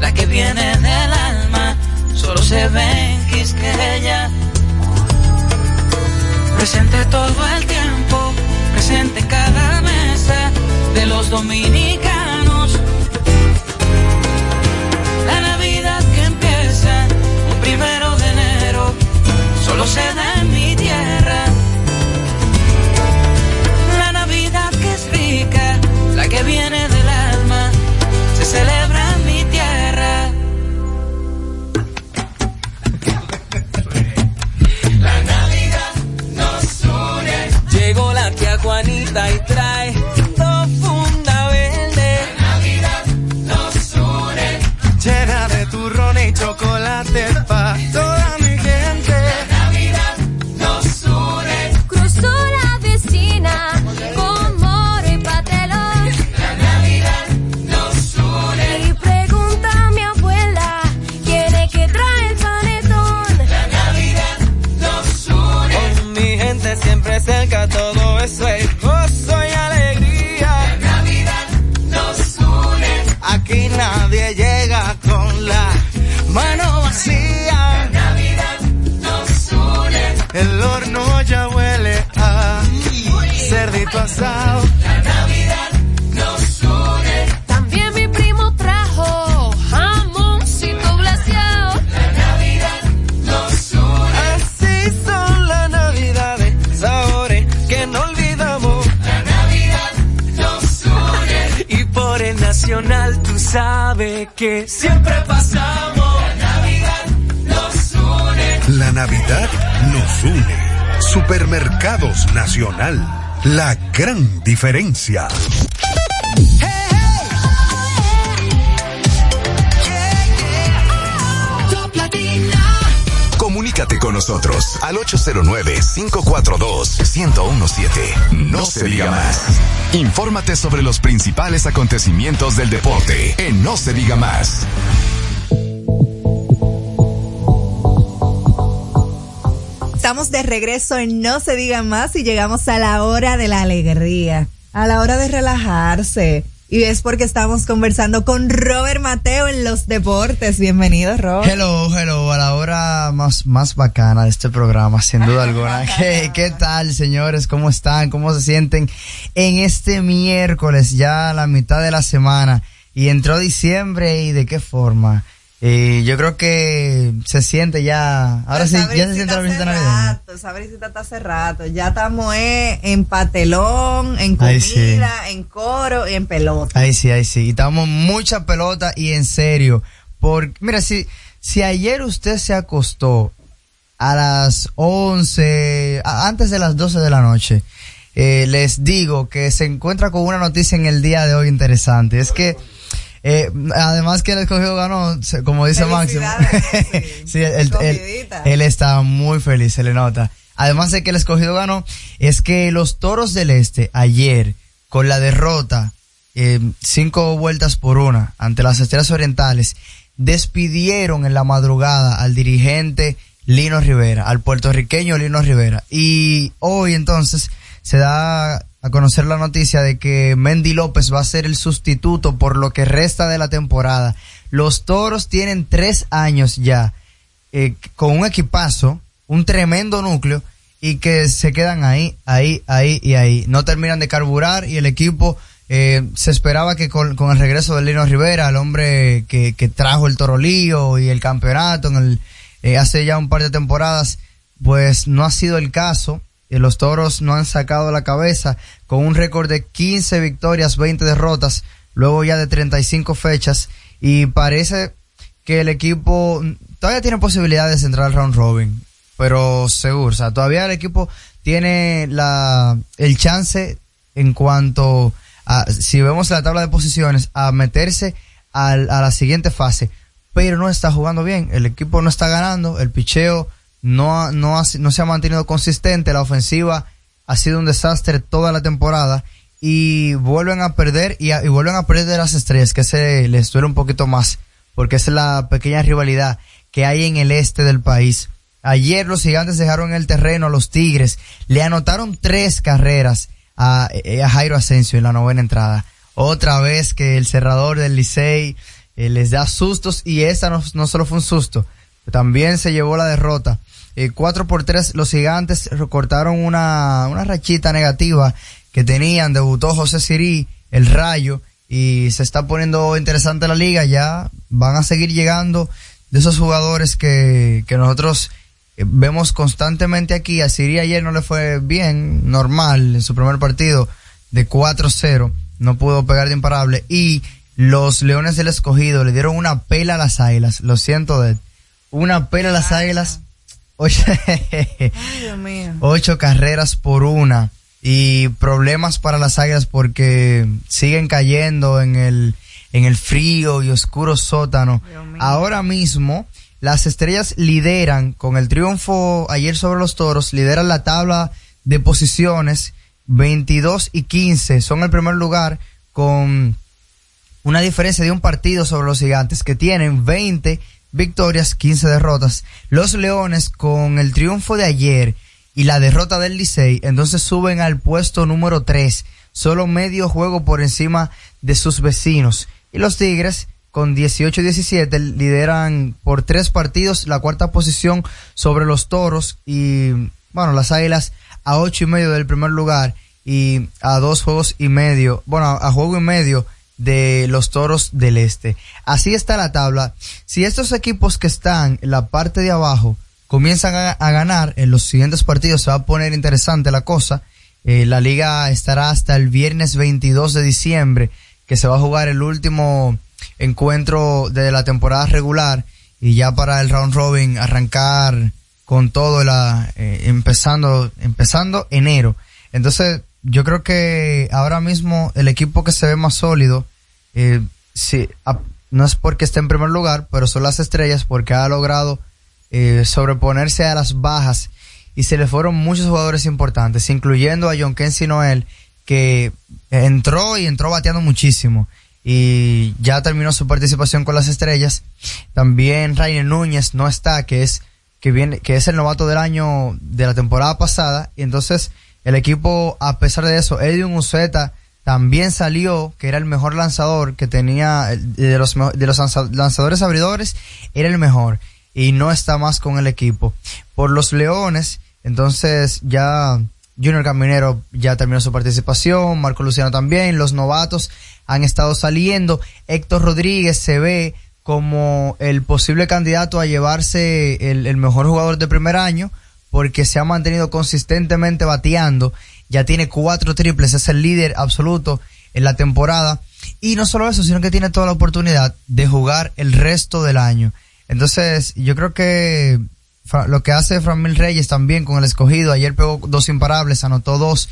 la que viene del alma, solo se ve en Quisqueya. Presente todo el tiempo, presente en cada mesa de los dominicanos. La Navidad que empieza un primero de enero solo se da en mi tierra. La Navidad que es rica, la que viene del Y trae dos funda verde. La Navidad nos une. Llena de turrón y chocolate pa' toda mi gente. La Navidad nos une. Cruzó la vecina con moro y patelón. La Navidad nos une. Y pregunta a mi abuela quién es que trae el panetón. La Navidad nos une. Con mi gente siempre cerca, mano vacía. La Navidad nos une. El horno ya huele a cerdito asado. La Navidad que siempre pasamos. La Navidad nos une. La Navidad nos une. Supermercados Nacional. La gran diferencia. Comunícate con nosotros al 809-542-1017. No se diga más. Infórmate sobre los principales acontecimientos del deporte en No se diga más. Estamos de regreso en No se diga más y llegamos a la hora de la alegría, a la hora de relajarse. Y es porque estamos conversando con Robert Mateo en los deportes. Bienvenido, Robert. Hello, hello, a la hora más, más bacana de este programa, sin duda alguna. ¿Qué, ¿Qué tal, señores? ¿Cómo están? ¿Cómo se sienten en este miércoles, ya a la mitad de la semana? Y entró diciembre y de qué forma. Y yo creo que se siente ya. Ahora sí, ya se siente la visita navideña. rato, esa brisita está hace rato. Ya estamos eh, en patelón, en comida, sí. en coro y en pelota. Ahí sí, ahí sí. Y estamos mucha pelota y en serio. Porque, mira, si, si ayer usted se acostó a las 11, a- antes de las 12 de la noche, eh, les digo que se encuentra con una noticia en el día de hoy interesante. Es que, eh, además que el escogido ganó, como dice Máximo. sí, él, él- él- él está muy feliz, se le nota. Además de que el escogido ganó, es que los toros del este ayer, con la derrota, eh, cinco vueltas por una ante las estrellas orientales, despidieron en la madrugada al dirigente Lino Rivera, al puertorriqueño Lino Rivera. Y hoy entonces se da a conocer la noticia de que Mendy López va a ser el sustituto por lo que resta de la temporada. Los toros tienen tres años ya eh, con un equipazo, un tremendo núcleo y que se quedan ahí, ahí, ahí y ahí. No terminan de carburar y el equipo eh, se esperaba que con, el regreso de Lino Rivera, el hombre que, que trajo el Torolío y el campeonato en el, eh, hace ya un par de temporadas, pues no ha sido el caso. Los toros no han sacado la cabeza. Con un récord de 15 victorias, 20 derrotas, luego ya de 35 fechas. Y parece que el equipo todavía tiene posibilidades de entrar al round robin, pero seguro, o sea, todavía el equipo tiene la el chance en cuanto a si vemos la tabla de posiciones a meterse al- a la siguiente fase, pero no está jugando bien, el equipo no está ganando, el picheo no no ha- no se ha mantenido consistente, la ofensiva ha sido un desastre toda la temporada y vuelven a perder y, vuelven a perder de las estrellas, que se les duele un poquito más, porque es la pequeña rivalidad que hay en el este del país. Ayer los gigantes dejaron el terreno a los Tigres, le anotaron tres carreras a, eh, a Jairo Asensio en la novena entrada. Otra vez que el cerrador del Licey eh, les da sustos y esta no, no solo fue un susto, también se llevó la derrota. Eh, 4 por 3 los gigantes recortaron una, una rachita negativa que tenían, debutó José Sirí, el Rayo, y se está poniendo interesante la liga, ya van a seguir llegando de esos jugadores que, que nosotros eh, vemos constantemente aquí. A Sirí ayer no le fue bien, normal, en su primer partido de 4-0, no pudo pegar de imparable, y los Leones del Escogido le dieron una pela a las Águilas, lo siento de una pela a las Águilas, ocho, Ay, Dios mío. ocho carreras por una y problemas para las águilas porque siguen cayendo en el en el frío y oscuro sótano. Ahora mismo las estrellas lideran con el triunfo ayer sobre los toros, lideran la tabla de posiciones 22 y 15, son el primer lugar con una diferencia de un partido sobre los gigantes que tienen 20 victorias, 15 derrotas. Los Leones con el triunfo de ayer y la derrota del Licey, entonces suben al puesto número 3, solo medio juego por encima de sus vecinos. Y los Tigres con 18 y 17 lideran por tres partidos la cuarta posición sobre los Toros y bueno, las Águilas a ocho y medio del primer lugar y a dos juegos y medio, bueno, a juego y medio de los Toros del Este. Así está la tabla. Si estos equipos que están en la parte de abajo comienzan a, ganar en los siguientes partidos, se va a poner interesante la cosa. Eh, la liga estará hasta el viernes 22 de diciembre, que se va a jugar el último encuentro de la temporada regular y ya para el round robin arrancar con todo la, eh, empezando, empezando enero. Entonces, yo creo que ahora mismo el equipo que se ve más sólido, eh, sí, no es porque esté en primer lugar, pero son las estrellas porque ha logrado eh, sobreponerse a las bajas y se le fueron muchos jugadores importantes, incluyendo a John Kensi Noel, que entró y entró bateando muchísimo y ya terminó su participación con las estrellas. También Rainer Núñez no está, que es que viene que es el novato del año de la temporada pasada y entonces el equipo a pesar de eso, Edwin Uceta también salió que era el mejor lanzador que tenía de los de los lanza- lanzadores abridores era el mejor y no está más con el equipo. Por los Leones, entonces ya Junior Caminero ya terminó su participación, Marco Luciano también, los novatos han estado saliendo, Héctor Rodríguez se ve como el posible candidato a llevarse el, el mejor jugador de primer año porque se ha mantenido consistentemente bateando, ya tiene cuatro triples, es el líder absoluto en la temporada y no solo eso, sino que tiene toda la oportunidad de jugar el resto del año. Entonces, yo creo que lo que hace Framil Reyes también con el escogido, ayer pegó dos imparables, anotó dos,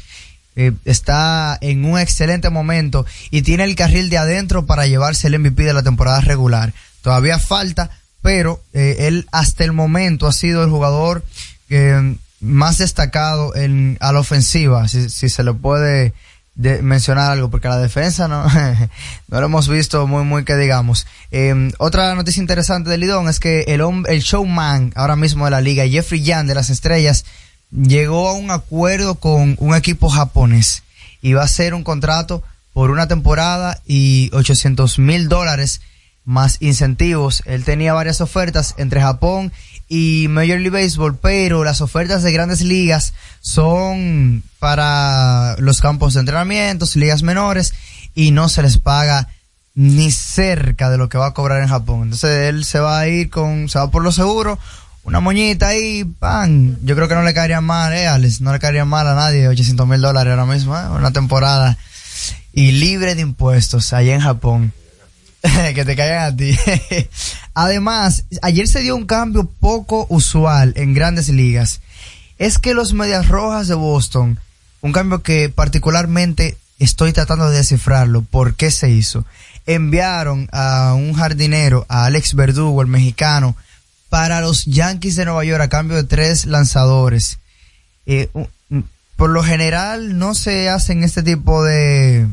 eh, está en un excelente momento y tiene el carril de adentro para llevarse el MVP de la temporada regular. Todavía falta, pero eh, él hasta el momento ha sido el jugador más destacado en, a la ofensiva, si, se le puede de- mencionar algo, porque la defensa no, no lo hemos visto muy, muy que digamos. Eh, otra noticia interesante del Lidón es que el, el showman ahora mismo de la liga, Jeffrey Yan de las Estrellas, llegó a un acuerdo con un equipo japonés y va a ser un contrato por una temporada y 800 mil dólares más incentivos. Él tenía varias ofertas entre Japón y Major League Baseball, pero las ofertas de grandes ligas son para los campos de entrenamientos, ligas menores, y no se les paga ni cerca de lo que va a cobrar en Japón. Entonces él se va a ir con, se va por lo seguro, una moñita ahí, pan. Yo creo que no le caería mal, eh, Alex, no le caería mal a nadie 800 mil dólares ahora mismo, eh, una temporada y libre de impuestos allá en Japón. que te caigan a ti. Además, ayer se dio un cambio poco usual en grandes ligas. Es que los Medias Rojas de Boston, un cambio que particularmente estoy tratando de descifrarlo, ¿por qué se hizo? Enviaron a un jardinero, a Alex Verdugo, el mexicano, para los Yankees de Nueva York a cambio de tres lanzadores. Eh, por lo general no se hacen este tipo de,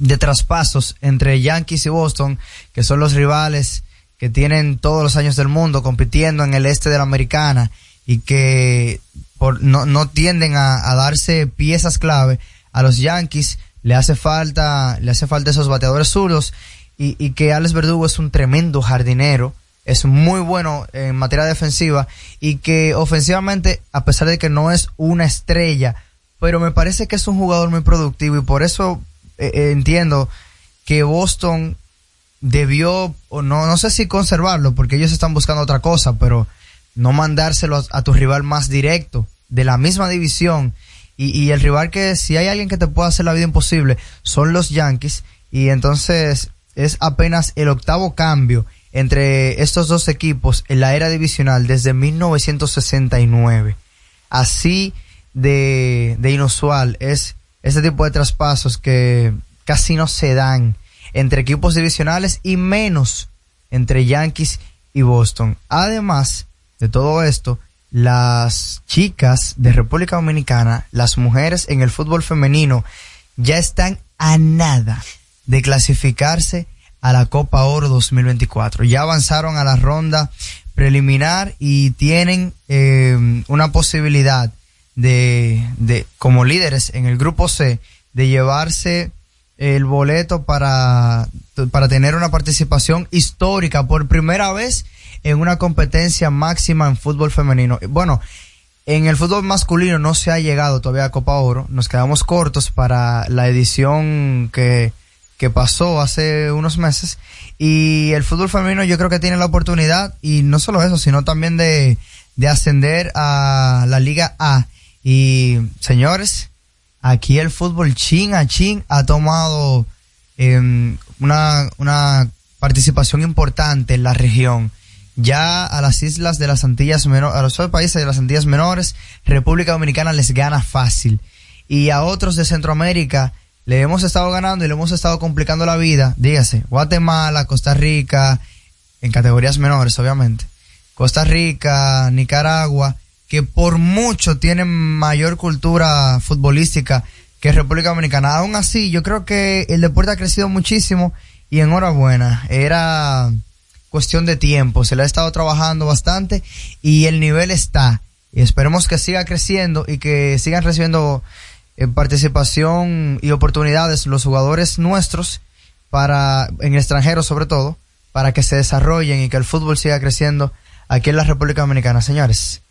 de traspasos entre Yankees y Boston, que son los rivales que tienen todos los años del mundo compitiendo en el este de la americana y que por, no, no tienden a, darse piezas clave a los Yankees le hace falta le hace falta esos bateadores zurdos y, y que Alex Verdugo es un tremendo jardinero es muy bueno en materia defensiva y que ofensivamente a pesar de que no es una estrella pero me parece que es un jugador muy productivo y por eso eh, eh, entiendo que Boston debió, o no, no sé si conservarlo, porque ellos están buscando otra cosa, pero no mandárselo a, tu rival más directo, de la misma división, y, y el rival que si hay alguien que te pueda hacer la vida imposible, son los Yankees, y entonces es apenas el octavo cambio entre estos dos equipos en la era divisional desde 1969. Así de, de inusual es este tipo de traspasos que casi no se dan entre equipos divisionales y menos entre Yankees y Boston. Además de todo esto, las chicas de República Dominicana, las mujeres en el fútbol femenino, ya están a nada de clasificarse a la Copa Oro 2024. Ya avanzaron a la ronda preliminar y tienen eh, una posibilidad de, de, como líderes en el grupo C, de llevarse el boleto para, para tener una participación histórica por primera vez en una competencia máxima en fútbol femenino. Bueno, en el fútbol masculino no se ha llegado todavía a Copa Oro, nos quedamos cortos para la edición que, que pasó hace unos meses. Y el fútbol femenino yo creo que tiene la oportunidad y no solo eso, sino también de, de ascender a la Liga A y señores, aquí el fútbol chin a chin ha tomado eh, una, una participación importante en la región. ya a las islas de las Antillas menores, a los países de las Antillas menores, República Dominicana les gana fácil. Y a otros de Centroamérica le hemos estado ganando y le hemos estado complicando la vida, dígase, Guatemala, Costa Rica, en categorías menores, obviamente. Costa Rica, Nicaragua, que por mucho tienen mayor cultura futbolística que República Dominicana. Aún así, yo creo que el deporte ha crecido muchísimo y enhorabuena. Era cuestión de tiempo, se le ha estado trabajando bastante y el nivel está. Y esperemos que siga creciendo y que sigan recibiendo eh, participación y oportunidades los jugadores nuestros para, en el extranjero sobre todo, para que se desarrollen y que el fútbol siga creciendo aquí en la República Dominicana. Señores,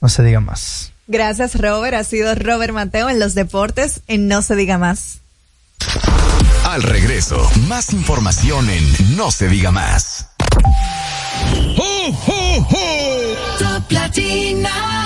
no se diga más. Gracias, Robert. Ha sido Robert Mateo en los deportes en No Se Diga Más. Al regreso, más información en No se diga más. Top Latina.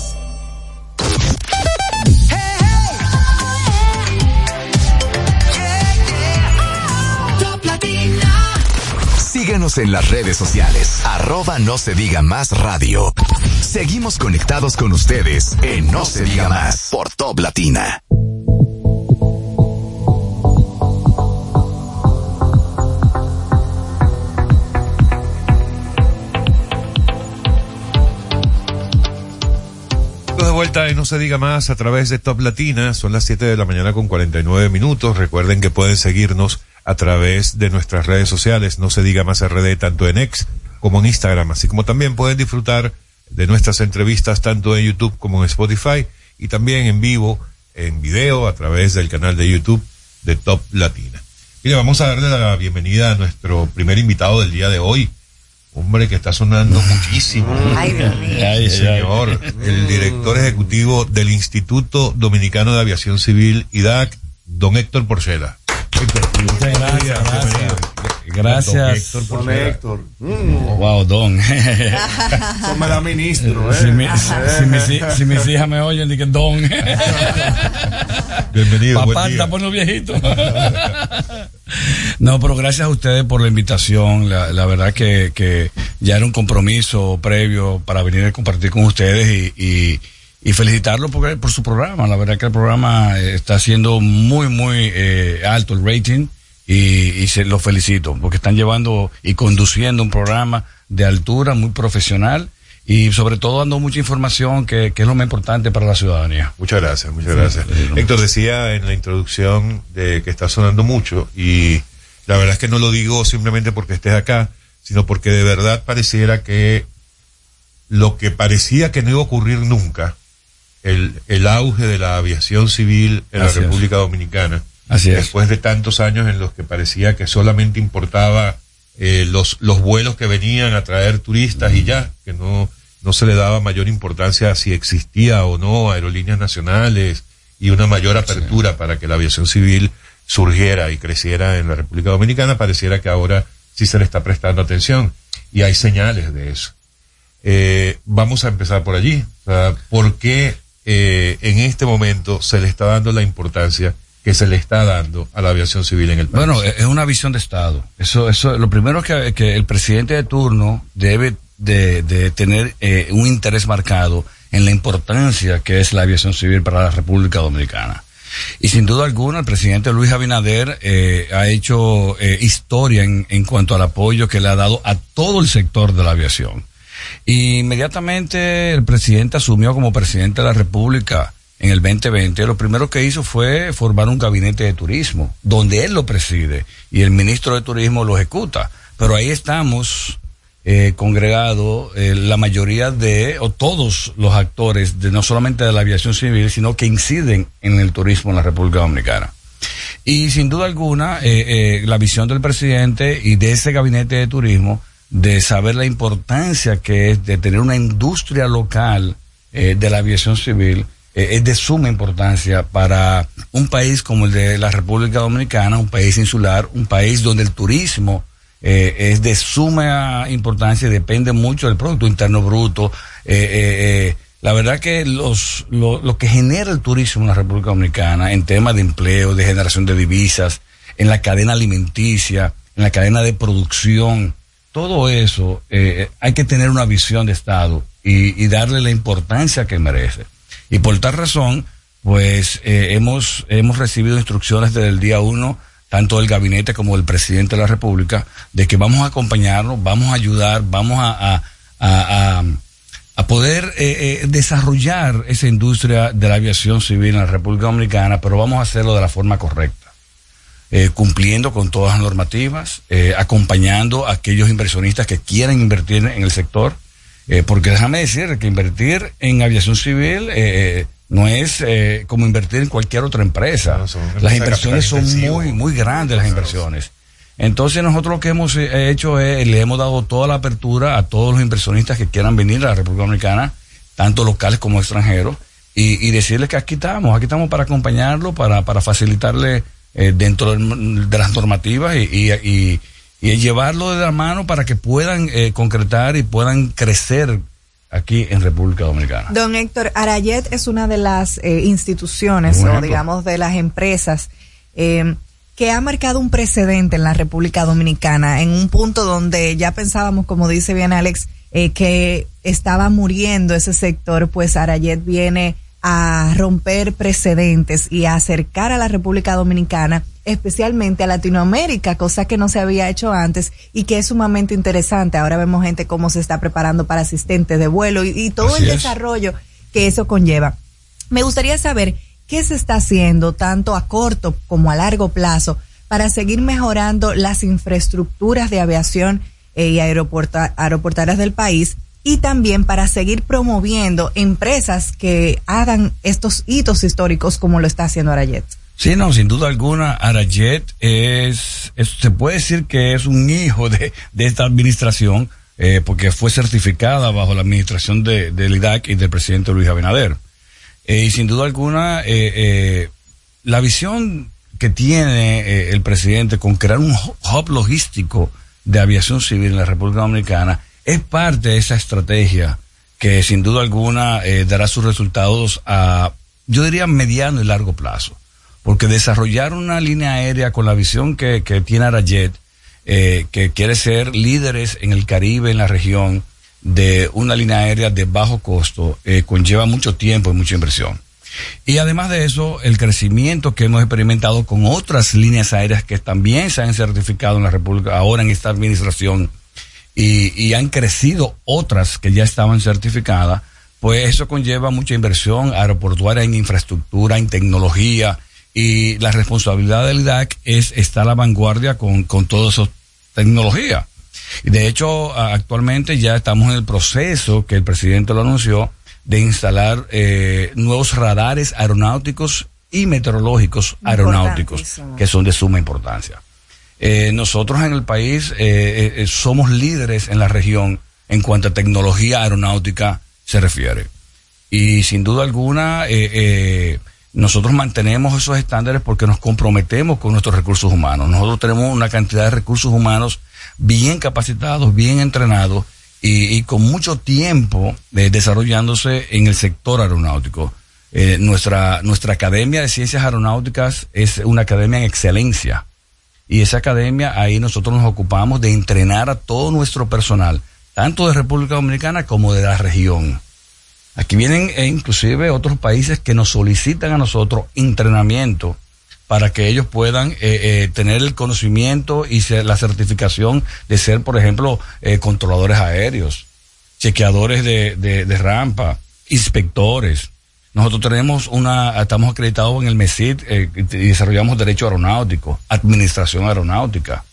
Síguenos en las redes sociales, arroba no se diga más radio. Seguimos conectados con ustedes en No se diga más por Top Latina. De vuelta y no se diga más a través de Top Latina, son las 7 de la mañana con 49 minutos. Recuerden que pueden seguirnos a través de nuestras redes sociales, no se diga más RD, tanto en X como en Instagram, así como también pueden disfrutar de nuestras entrevistas tanto en YouTube como en Spotify y también en vivo, en video, a través del canal de YouTube de Top Latina. Mire, vamos a darle la bienvenida a nuestro primer invitado del día de hoy. Hombre que está sonando muchísimo. Ay, Dios mío. Sí, señor. El director ejecutivo del Instituto Dominicano de Aviación Civil, IDAC, don Héctor Porcela. Muchas gracias, gracias. gracias. Don Héctor, Don Héctor. Mm. Wow, Don. Da ministro, ¿eh? Si, mi- si mis, si mis hijas me oyen, dicen Don. Bienvenido, Papá, buen día. está poniendo viejito. no, pero gracias a ustedes por la invitación. La, la verdad que, que ya era un compromiso previo para venir a compartir con ustedes y, y, y felicitarlo por, por su programa. La verdad que el programa eh, está siendo muy, muy eh, alto el rating y, y se lo felicito porque están llevando y conduciendo un programa de altura muy profesional y sobre todo dando mucha información que, que es lo más importante para la ciudadanía. Muchas gracias, muchas Sí, gracias. sí. Héctor decía en la introducción de que está sonando mucho y la verdad es que no lo digo simplemente porque estés acá, sino porque de verdad pareciera que lo que parecía que no iba a ocurrir nunca, el, el auge de la aviación civil en Así la es. República Dominicana, Así es. después de tantos años en los que parecía que solamente importaba eh, los, los vuelos que venían a traer turistas y ya, que no, no se le daba mayor importancia a si existía o no aerolíneas nacionales y una mayor apertura para que la aviación civil surgiera y creciera en la República Dominicana, pareciera que ahora sí se le está prestando atención y hay señales de eso. Eh, vamos a empezar por allí. O sea, ¿Por qué eh, en este momento se le está dando la importancia que se le está dando a la aviación civil en el país? Bueno, es una visión de Estado. Eso, eso, lo primero que, que el presidente de turno debe de, de tener eh, un interés marcado en la importancia que es la aviación civil para la República Dominicana. Y sin duda alguna, el presidente Luis Abinader eh, ha hecho eh, historia en, en cuanto al apoyo que le ha dado a todo el sector de la aviación. Inmediatamente el presidente asumió como presidente de la República en el 2020. Lo primero que hizo fue formar un gabinete de turismo, donde él lo preside y el ministro de Turismo lo ejecuta. Pero ahí estamos eh, congregados eh, la mayoría de, o todos los actores, de no solamente de la aviación civil, sino que inciden en el turismo en la República Dominicana. Y sin duda alguna, eh, eh, la visión del presidente y de ese gabinete de turismo, de saber la importancia que es de tener una industria local eh, de la aviación civil, eh, es de suma importancia para un país como el de la República Dominicana, un país insular, un país donde el turismo eh, es de suma importancia y depende mucho del Producto Interno Bruto. La verdad que los, lo, lo que genera el turismo en la República Dominicana en temas de empleo, de generación de divisas, en la cadena alimenticia, en la cadena de producción, todo eso eh, hay que tener una visión de Estado y, darle la importancia que merece. Y por tal razón, pues eh, hemos, hemos recibido instrucciones desde el día uno, tanto del gabinete como del presidente de la República, de que vamos a acompañarnos, vamos a ayudar, vamos a, a- a poder eh, eh, desarrollar esa industria de la aviación civil en la República Dominicana, pero vamos a hacerlo de la forma correcta eh, cumpliendo con todas las normativas, eh, acompañando a aquellos inversionistas que quieran invertir en el sector, eh, porque déjame decir que invertir en aviación civil eh, no es eh, como invertir en cualquier otra empresa. las inversiones son muy, muy grandes las inversiones. Entonces nosotros lo que hemos hecho es, le hemos dado toda la apertura a todos los inversionistas que quieran venir a la República Dominicana, tanto locales como extranjeros, y, y decirles que aquí estamos, aquí estamos para acompañarlo, para, para facilitarle eh, dentro del- de las normativas y, y, y- y llevarlo de la mano para que puedan eh, concretar y puedan crecer aquí en República Dominicana. Don Héctor, Arayet es una de las eh, instituciones o ejemplo. digamos de las empresas eh, que ha marcado un precedente en la República Dominicana, en un punto donde ya pensábamos, como dice bien Alex, eh, que estaba muriendo ese sector, pues Arayet viene a romper precedentes y a acercar a la República Dominicana, especialmente a Latinoamérica, cosa que no se había hecho antes y que es sumamente interesante. Ahora vemos gente cómo se está preparando para asistentes de vuelo y, y todo Así el es. desarrollo que eso conlleva. Me gustaría saber qué se está haciendo tanto a corto como a largo plazo para seguir mejorando las infraestructuras de aviación eh, y aeroporta- aeroportuarias del país y también para seguir promoviendo empresas que hagan estos hitos históricos como lo está haciendo Arayet. Sí, no, sin duda alguna, Arayet es, se puede decir que es un hijo de, de esta administración, eh, porque fue certificada bajo la administración de, del IDAC y del presidente Luis Abinader. Eh, y sin duda alguna, eh, la visión que tiene el presidente con crear un hu- hub logístico de aviación civil en la República Dominicana es parte de esa estrategia que sin duda alguna eh, dará sus resultados a, yo diría, mediano y largo plazo. Porque desarrollar una línea aérea con la visión que, que tiene Arayet, eh, que quiere ser líderes en el Caribe, en la región, de una línea aérea de bajo costo, eh, conlleva mucho tiempo y mucha inversión. Y además de eso, el crecimiento que hemos experimentado con otras líneas aéreas que también se han certificado en la República, ahora en esta administración, y, y han crecido otras que ya estaban certificadas, pues eso conlleva mucha inversión aeroportuaria en infraestructura, en tecnología, y la responsabilidad del IDAC es estar a la vanguardia con, con toda esa tecnología. Y de hecho, actualmente ya estamos en el proceso que el presidente lo anunció de instalar eh, nuevos radares aeronáuticos y meteorológicos aeronáuticos que son de suma importancia. Eh, nosotros en el país eh, eh, somos líderes en la región en cuanto a tecnología aeronáutica se refiere. Y sin duda alguna, eh, eh, nosotros mantenemos esos estándares porque nos comprometemos con nuestros recursos humanos. Nosotros tenemos una cantidad de recursos humanos bien capacitados, bien entrenados y, con mucho tiempo eh, desarrollándose en el sector aeronáutico. Eh, nuestra, nuestra Academia de Ciencias Aeronáuticas es una academia en excelencia. Y esa academia, ahí nosotros nos ocupamos de entrenar a todo nuestro personal, tanto de República Dominicana como de la región. Aquí vienen eh, inclusive otros países que nos solicitan a nosotros entrenamiento para que ellos puedan eh, eh, tener el conocimiento y ser- la certificación de ser, por ejemplo, controladores aéreos, chequeadores de, de- de rampa, inspectores. Nosotros tenemos una, estamos acreditados en el MESID eh, y desarrollamos derecho aeronáutico, administración aeronáutica.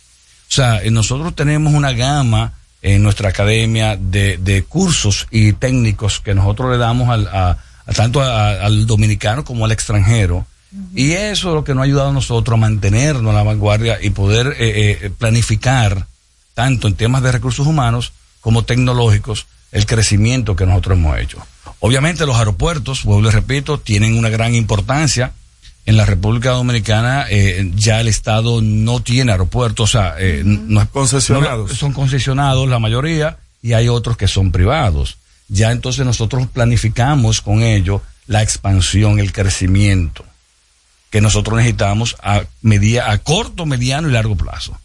O sea, eh, nosotros tenemos una gama en nuestra academia de, de cursos y técnicos que nosotros le damos al, a, a tanto a- al dominicano como al extranjero. Y eso es lo que nos ha ayudado a nosotros a mantenernos a la vanguardia y poder eh, eh, planificar, tanto en temas de recursos humanos como tecnológicos, el crecimiento que nosotros hemos hecho. Obviamente los aeropuertos, vuelvo y repito, tienen una gran importancia. En la República Dominicana eh, ya el Estado no tiene aeropuertos, o sea, eh, no es- Concesionados. no- son concesionados la mayoría y hay otros que son privados. Ya entonces nosotros planificamos con ello la expansión, el crecimiento que nosotros necesitamos a, media, a corto, mediano y largo plazo.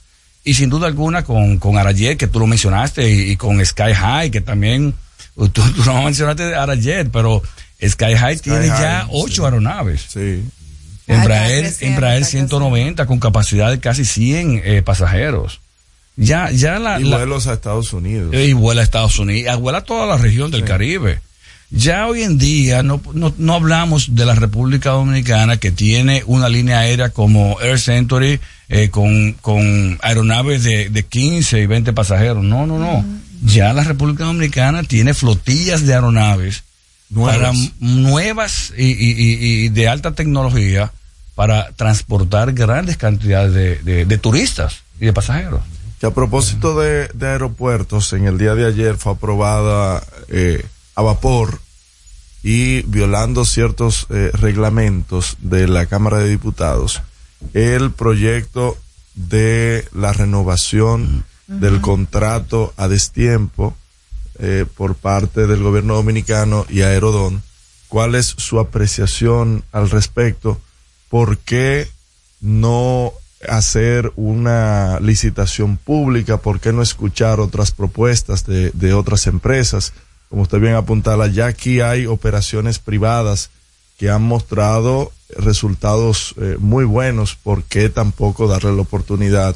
Y sin duda alguna con, con Arayet, que tú lo mencionaste, y, y con Sky High, que también, tú, tú no mencionaste Arayet, pero Sky High tiene High, ya ocho aeronaves. Sí. Embraer, Embraer está 190 con capacidad de casi 100 eh, pasajeros. Ya, ya la, Y la- vuelos a Estados Unidos. y vuela a Estados Unidos, vuela a toda la región del Caribe. Ya hoy en día no, no, no hablamos de la República Dominicana que tiene una línea aérea como Air Century eh, con, con aeronaves de, de 15 y 20 pasajeros. No, no, no. Ya la República Dominicana tiene flotillas de aeronaves Nuevas. para nuevas y, y- y- y de alta tecnología para transportar grandes cantidades de, de- de turistas y de pasajeros. Que a propósito de, de aeropuertos, en el día de ayer fue aprobada eh, a vapor y violando ciertos eh, reglamentos de la Cámara de Diputados el proyecto de la renovación del contrato a destiempo eh, por parte del gobierno dominicano y Aerodón. ¿Cuál es su apreciación al respecto? ¿Por qué no hacer una licitación pública? ¿Por qué no escuchar otras propuestas de, de otras empresas? Como usted bien apuntala, ya aquí hay operaciones privadas que han mostrado resultados eh, muy buenos. ¿Por qué tampoco darle la oportunidad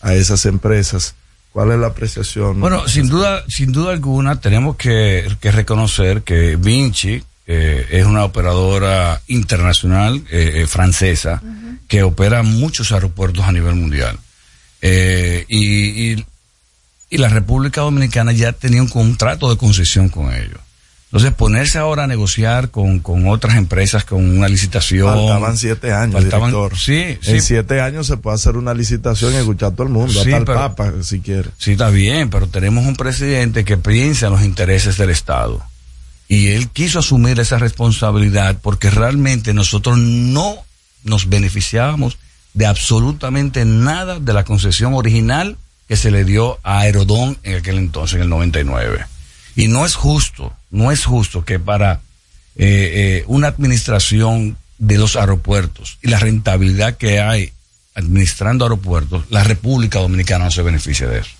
a esas empresas? ¿Cuál es la apreciación? Bueno, sin duda, sin duda alguna, tenemos que, que reconocer que Vinci eh, es una operadora internacional eh, eh, francesa que opera muchos aeropuertos a nivel mundial. Eh, y, y, y la República Dominicana ya tenía un contrato de concesión con ellos. Entonces, ponerse ahora a negociar con, con otras empresas con una licitación. Faltaban siete años, Faltaban- director. Sí, sí. En siete años se puede hacer una licitación y escuchar a todo el mundo, Sí, hasta el pero- Papa, si quiere. Sí, está bien, pero tenemos un presidente que piensa en los intereses del Estado. Y él quiso asumir esa responsabilidad porque realmente nosotros no nos beneficiábamos de absolutamente nada de la concesión original que se le dio a Aerodón en aquel entonces, en el 99. Y no es justo, no es justo que para eh, eh, una administración de los aeropuertos y la rentabilidad que hay administrando aeropuertos, la República Dominicana no se beneficia de eso.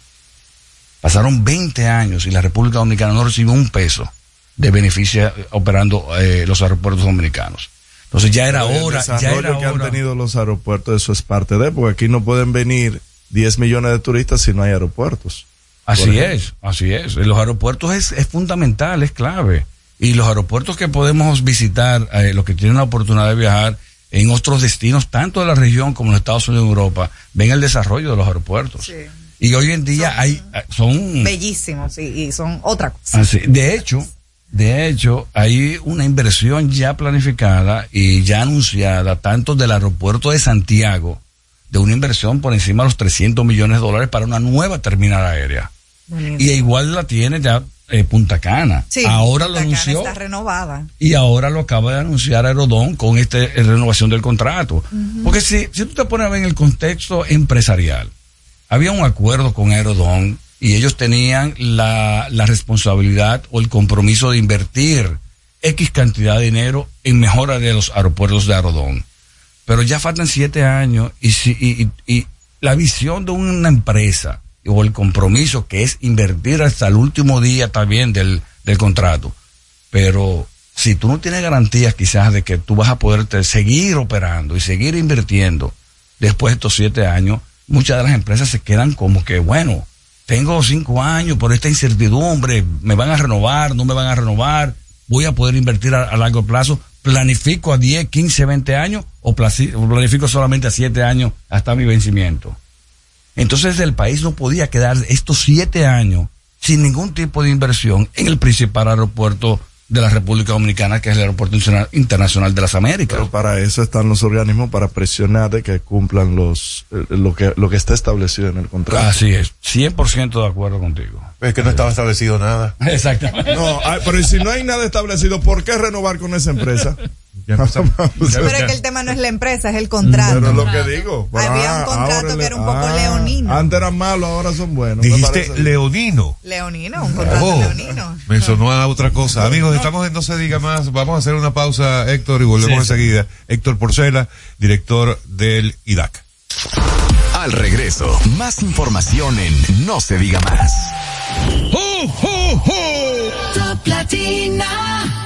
Pasaron 20 años y la República Dominicana no recibió un peso de beneficio operando eh, los aeropuertos dominicanos. Entonces ya era Pero el hora, ya era que han hora. tenido los aeropuertos, eso es parte de, porque aquí no pueden venir 10 millones de turistas si no hay aeropuertos. Así es, así es. Los aeropuertos es, es fundamental, es clave. Y los aeropuertos que podemos visitar, eh, los que tienen la oportunidad de viajar en otros destinos, tanto de la región como en los Estados Unidos y Europa, ven el desarrollo de los aeropuertos. Y hoy en día hay, eh, son Bellísimos y, y son otra cosa. Así, de hecho, de hecho, hay una inversión ya planificada y ya anunciada, tanto del aeropuerto de Santiago, de una inversión por encima de los 300 millones de dólares para una nueva terminal aérea. Y igual la tiene ya eh, Punta Cana. Sí, ahora Punta lo Cana anunció está renovada. y ahora lo acaba de anunciar Aerodón con esta renovación del contrato. Porque si, si tú te pones a ver en el contexto empresarial, había un acuerdo con Aerodón y ellos tenían la, la responsabilidad o el compromiso de invertir X cantidad de dinero en mejora de los aeropuertos de Aerodón. Pero ya faltan siete años y, si, y, y- y la visión de una empresa o el compromiso que es invertir hasta el último día también del, contrato. Pero si tú no tienes garantías quizás de que tú vas a poder seguir operando y seguir invirtiendo después de estos siete años, muchas de las empresas se quedan como que, bueno, tengo cinco años por esta incertidumbre, me van a renovar, no me van a renovar, voy a poder invertir a largo plazo, planifico a 10, 15, 20 años o planifico solamente a siete años hasta mi vencimiento. Entonces el país no podía quedar estos siete años sin ningún tipo de inversión en el principal aeropuerto de la República Dominicana, que es el Aeropuerto Internacional- Internacional de las Américas. Pero para eso están los organismos, para presionar de que cumplan los eh, lo que lo que está establecido en el contrato. Así es, 100% de acuerdo contigo. Es que no estaba establecido nada. Exactamente. No, ah, pero si no hay nada establecido, ¿por qué renovar con esa empresa? Pero es que el tema no es la empresa, es el contrato. Pero es lo que digo. Había ah, un contrato ahora que le- era un poco ah, leonino. Antes eran malos, ahora son buenos. Dijiste leonino. Leonino, un contrato Oh, leonino. me sonó a otra cosa. Amigos, estamos en No se diga más. Vamos a hacer una pausa, Héctor, y volvemos Sí, sí. enseguida. Héctor Porcela, director del IDAC. Al regreso, más información en No se diga más. Top Latina.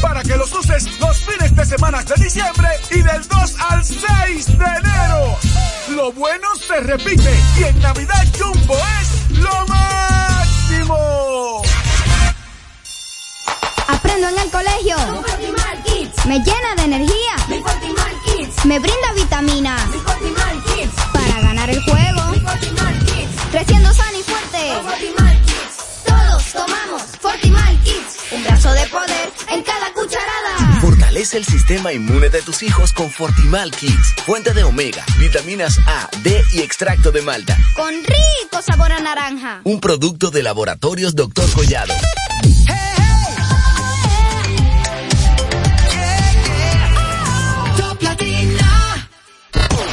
para que los uses los fines de semana de diciembre y del 2 al 6 de enero. Lo bueno se repite y en Navidad Jumbo es lo máximo. Aprendo en el colegio. Me llena de energía. Me brinda vitaminas. Para ganar el juego. Creciendo sano y fuerte. Todos tomamos Fortimal Kids. Un brazo de poder en cada cucharada. Fortalece el sistema inmune de tus hijos con Fortimal Kids, fuente de omega, vitaminas A, D y extracto de malta. Con rico sabor a naranja. Un producto de laboratorios Dr. Collado.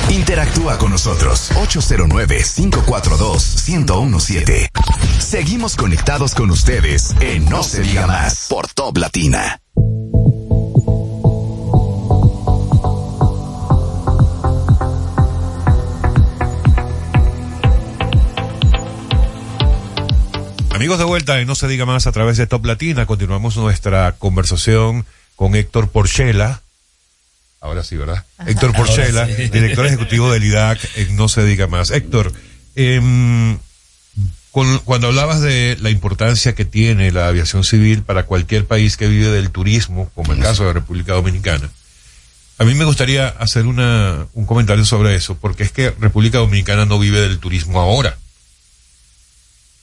Interactúa con nosotros 809-542-1017. Seguimos conectados con ustedes en No se diga más por Top Latina. Amigos de vuelta, y no se diga más a través de Top Latina, continuamos nuestra conversación con Héctor Porchela. Ahora sí, ¿verdad? Héctor Porchela, sí. director ejecutivo del IDAC, en No se diga más. Héctor, em, con- cuando hablabas de la importancia que tiene la aviación civil para cualquier país que vive del turismo, como el caso de la República Dominicana, a mí me gustaría hacer una, un comentario sobre eso, porque es que República Dominicana no vive del turismo ahora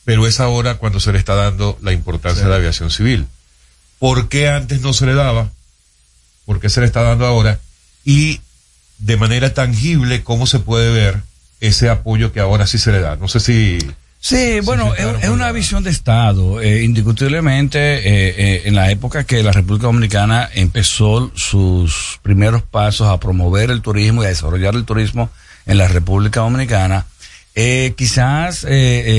pero es ahora cuando se le está dando la importancia de la aviación civil. ¿Por qué antes no se le daba? ¿Por qué se le está dando ahora? Y de manera tangible, ¿cómo se puede ver ese apoyo que ahora sí se le da? No sé si... Sí, bueno, es, es una visión de Estado. Eh, indiscutiblemente, eh, eh, en la época que la República Dominicana empezó sus primeros pasos a promover el turismo y a desarrollar el turismo en la República Dominicana, eh, quizás eh,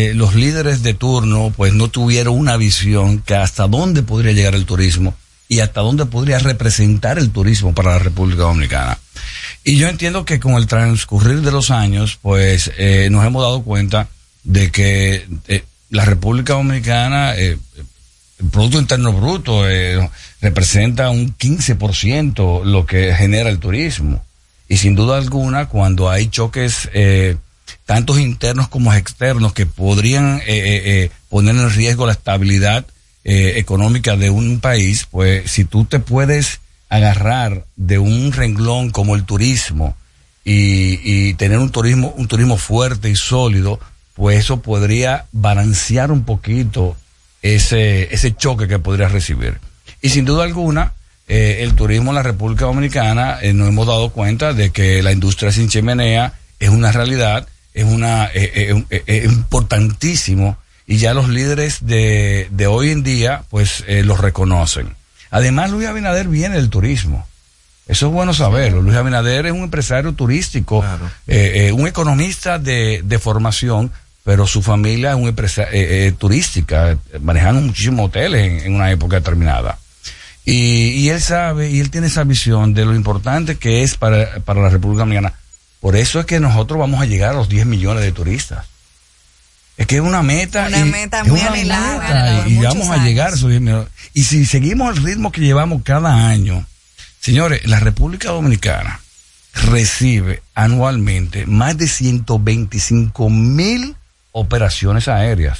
eh, los líderes de turno pues no tuvieron una visión que hasta dónde podría llegar el turismo y hasta dónde podría representar el turismo para la República Dominicana. Y yo entiendo que con el transcurrir de los años, pues eh, nos hemos dado cuenta de que eh, la República Dominicana, eh, el Producto Interno Bruto, eh, representa un 15% lo que genera el turismo. Y sin duda alguna, cuando hay choques, eh, tantos internos como externos, que podrían eh, eh, eh, poner en riesgo la estabilidad eh, económica de un país, pues si tú te puedes agarrar de un renglón como el turismo y, y tener un turismo, un turismo fuerte y sólido, pues eso podría balancear un poquito ese, ese choque que podría recibir. Y sin duda alguna, eh, el turismo en la República Dominicana eh, nos hemos dado cuenta de que la industria sin chimenea es una realidad, es una eh, eh, eh, importantísimo y ya los líderes de, de hoy en día pues eh, los reconocen. Además, Luis Abinader viene del turismo. Eso es bueno saberlo. Luis Abinader es un empresario turístico, un economista de, de formación, pero su familia es un empresa eh, eh, turística, manejando muchísimos hoteles en, en una época determinada. Y, y él sabe, y él tiene esa visión de lo importante que es para, para la República Dominicana. Por eso es que nosotros vamos a llegar a los 10 millones de turistas. Es que es una meta. Una y- meta muy una anhelada meta, y vamos a llegar a esos 10 millones. Y si seguimos el ritmo que llevamos cada año, señores, la República Dominicana recibe anualmente más de 125 mil operaciones aéreas.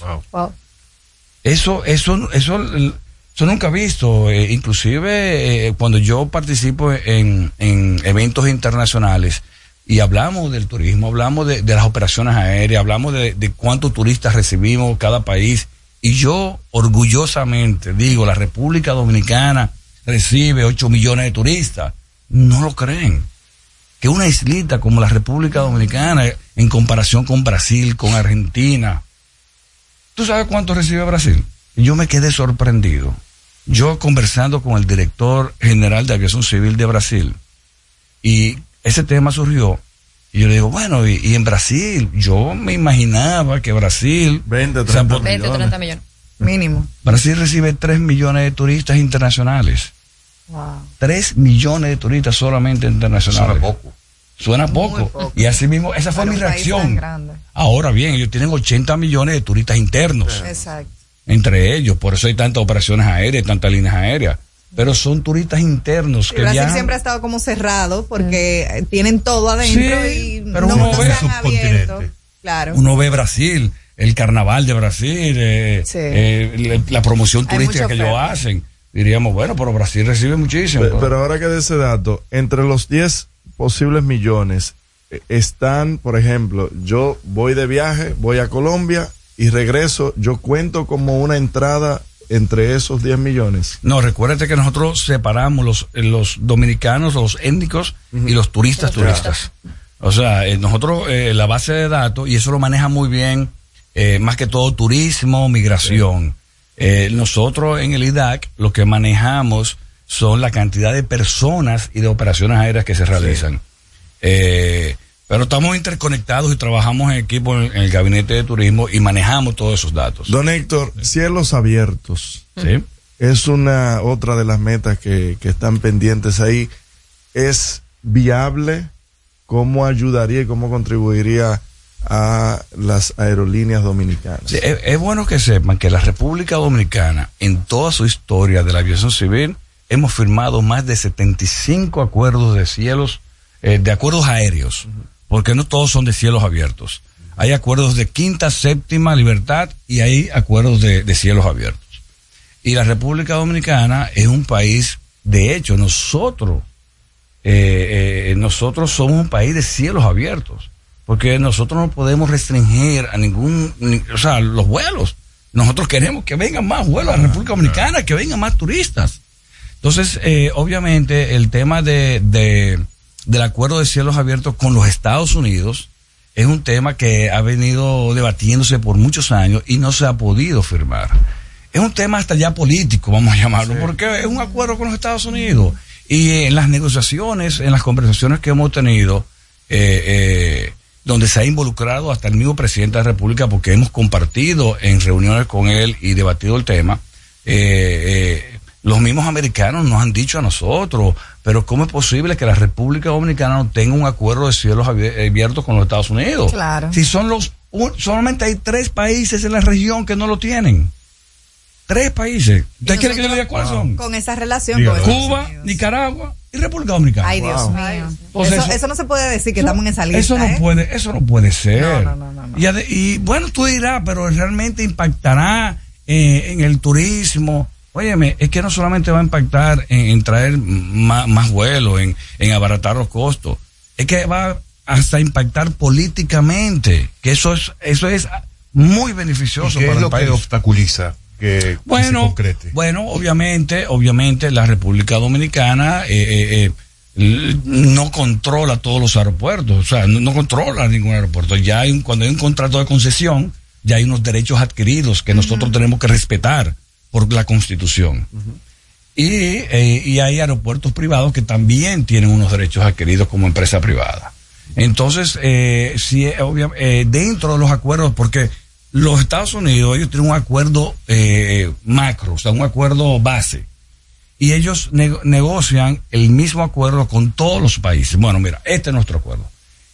Eso, eso, eso, eso nunca he visto. eh, inclusive eh, cuando yo participo en, en eventos internacionales y hablamos del turismo, hablamos de, de las operaciones aéreas, hablamos de, de cuántos turistas recibimos cada país. Y yo orgullosamente digo, la República Dominicana recibe 8 millones de turistas. No lo creen. Que una islita como la República Dominicana, en comparación con Brasil, con Argentina, ¿Tú sabes cuánto recibe Brasil? Y yo me quedé sorprendido. Yo conversando con el director general de aviación civil de Brasil, y ese tema surgió, y yo le digo, bueno, y, y en Brasil, yo me imaginaba que Brasil... 20, 30 20 o 30 millones. Mínimo. Brasil recibe 3 millones de turistas internacionales. Wow. 3 millones de turistas solamente internacionales. Suena poco. Suena poco. Y así mismo, esa fue mi reacción. Ahora bien, ellos tienen 80 millones de turistas internos Exacto. entre ellos, por eso hay tantas operaciones aéreas, tantas líneas aéreas, pero son turistas internos que Brasil siempre ha estado como cerrado porque eh, tienen todo adentro Sí, y pero no, uno no ve abierto. Claro. Uno ve Brasil, el carnaval de Brasil, eh, Sí. eh, la, la promoción turística que ellos hacen. Diríamos, bueno, pero Brasil recibe muchísimo. Pe- Pero ahora que de ese dato, entre los 10 posibles millones eh, están, por ejemplo, yo voy de viaje, voy a Colombia y regreso, yo cuento como una entrada entre esos 10 millones. No, recuérdate que nosotros separamos los, eh, los dominicanos, los étnicos y los turistas turistas. O sea, eh, nosotros eh, la base de datos, y eso lo maneja muy bien, eh, más que todo turismo, migración. Eh, nosotros en el IDAC lo que manejamos son la cantidad de personas y de operaciones aéreas que se realizan. Eh, pero estamos interconectados y trabajamos en equipo en, el gabinete de turismo y manejamos todos esos datos. Don Héctor, cielos abiertos. Sí. Es una otra de las metas que, que están pendientes ahí. ¿Es viable? ¿Cómo ayudaría y cómo contribuiría a las aerolíneas dominicanas. Sí, es, es bueno que sepan que la República Dominicana, en toda su historia de la aviación civil, hemos firmado más de 75 acuerdos de cielos, eh, de acuerdos aéreos, porque no todos son de cielos abiertos. Hay acuerdos de quinta, séptima, libertad y hay acuerdos de, cielos abiertos. Y la República Dominicana es un país, de hecho, nosotros, eh, eh, nosotros somos un país de cielos abiertos, porque nosotros no podemos restringir a ningún, ni- o sea, los vuelos. Nosotros queremos que vengan más vuelos a la República Dominicana, que vengan más turistas. Entonces, eh, obviamente, el tema de, de- del acuerdo de cielos abiertos con los Estados Unidos es un tema que ha venido debatiéndose por muchos años y no se ha podido firmar. Es un tema hasta ya político, vamos a llamarlo, porque es un acuerdo con los Estados Unidos. Y en las negociaciones, en las conversaciones que hemos tenido, eh, eh, donde se ha involucrado hasta el mismo presidente de la República, porque hemos compartido en reuniones con él y debatido el tema, eh, eh, los mismos americanos nos han dicho a nosotros, pero ¿cómo es posible que la República Dominicana no tenga un acuerdo de cielos abier- abiertos con los Estados Unidos? Claro. Si son los, un- solamente hay tres países en la región que no lo tienen. Tres países. ¿Usted quiere que yo le diga cuáles son? Con esa relación. Con Cuba, Nicaragua y República Dominicana. Ay, Dios mío. Entonces, eso, eso- eso no se puede decir que estamos en esa lista. Eso no ¿eh? puede, eso no puede ser. No, no, no, Y, y bueno, tú dirás, pero realmente impactará eh, en el turismo. Óyeme, es que no solamente va a impactar en, en traer más, más vuelos, en, en abaratar los costos, es que va hasta impactar políticamente, que eso es, eso es muy beneficioso ¿Y qué para es el lo país. que obstaculiza que, que se concrete? bueno, obviamente, obviamente la República Dominicana eh, eh, eh, no controla todos los aeropuertos, o sea, no, no controla ningún aeropuerto. Ya hay un- cuando hay un contrato de concesión, ya hay unos derechos adquiridos que nosotros tenemos que respetar por la Constitución. Y, eh, y hay aeropuertos privados que también tienen unos derechos adquiridos como empresa privada. Entonces, eh, sí, eh, obvia- eh, dentro de los acuerdos, porque los Estados Unidos, ellos tienen un acuerdo eh, macro, o sea, un acuerdo base. Y ellos nego- negocian el mismo acuerdo con todos los países. Bueno, mira, este es nuestro acuerdo.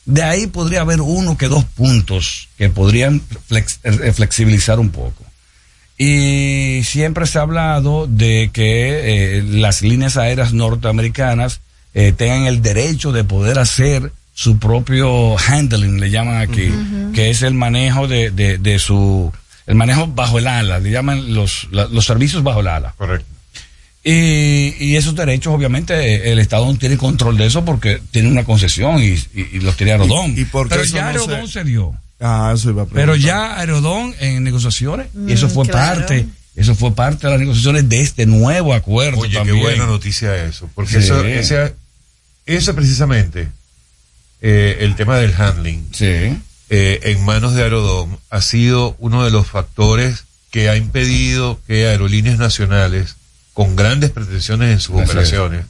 De ahí podría haber uno que dos puntos que podrían flex- flexibilizar un poco. Y siempre se ha hablado de que eh, las líneas aéreas norteamericanas eh, tengan el derecho de poder hacer su propio handling, le llaman aquí, que es el manejo de, de, de su, el manejo bajo el ala, le llaman los, la- los servicios bajo el ala. Correcto. Y, y esos derechos, obviamente, eh, el Estado no tiene control de eso porque tiene una concesión y, y- y los tiene Aerodón. ¿Y- y por qué Pero eso ya no Aerodón se- se dio. Ah, eso iba a Pero ya Aerodón en negociaciones, y eso Mm, fue claro. parte, eso fue parte de las negociaciones de este nuevo acuerdo Oye, también. qué buena noticia eso, porque Sí. eso, ese, ese precisamente, eh, el tema del handling, eh, en manos de Aerodón, ha sido uno de los factores que ha impedido que aerolíneas nacionales, con grandes pretensiones en sus Así es.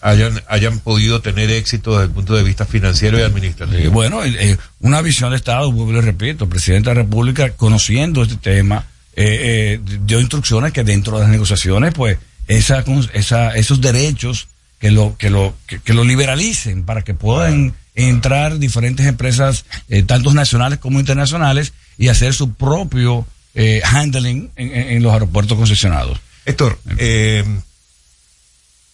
Hayan, hayan podido tener éxito desde el punto de vista financiero y administrativo. Eh, bueno, eh, eh, una visión de Estado, vuelvo le repito, el presidente de la República, conociendo este tema, eh, eh, dio instrucciones que dentro de las negociaciones, pues, esa, esa, esos derechos que lo, que lo, que, que lo liberalicen para que puedan entrar diferentes empresas, tanto nacionales como internacionales, y hacer su propio handling en, en- en los aeropuertos concesionados. Héctor, eh,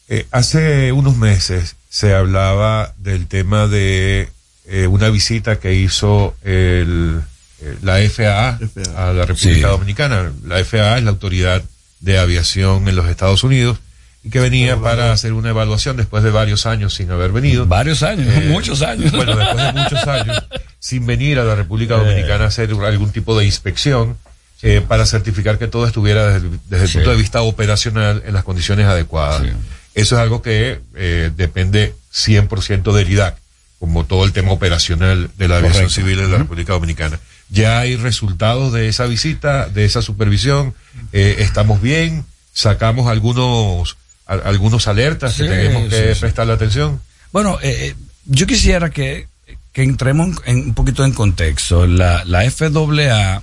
eh, hace unos meses se hablaba del tema de eh, una visita que hizo el, eh, la FAA, a la República Sí. Dominicana. La FAA es la autoridad de aviación en los Estados Unidos y que venía para hacer una evaluación después de varios años sin haber venido. Eh, Varios años, muchos años. Bueno, después de muchos años sin venir a la República Eh. Dominicana a hacer algún tipo de inspección eh, para certificar que todo estuviera desde, el- desde el Sí. punto de vista operacional en las condiciones adecuadas. Eso es algo que eh, depende 100% del IDAC, como todo el tema operacional de la aviación Correcto. civil en la República Dominicana. Ya hay resultados de esa visita, de esa supervisión, eh, estamos bien, sacamos algunos a- algunos alertas Sí, que tenemos que sí, sí. prestarle atención. Bueno, eh, eh, yo quisiera que, que entremos en, en un poquito en contexto. La, la FAA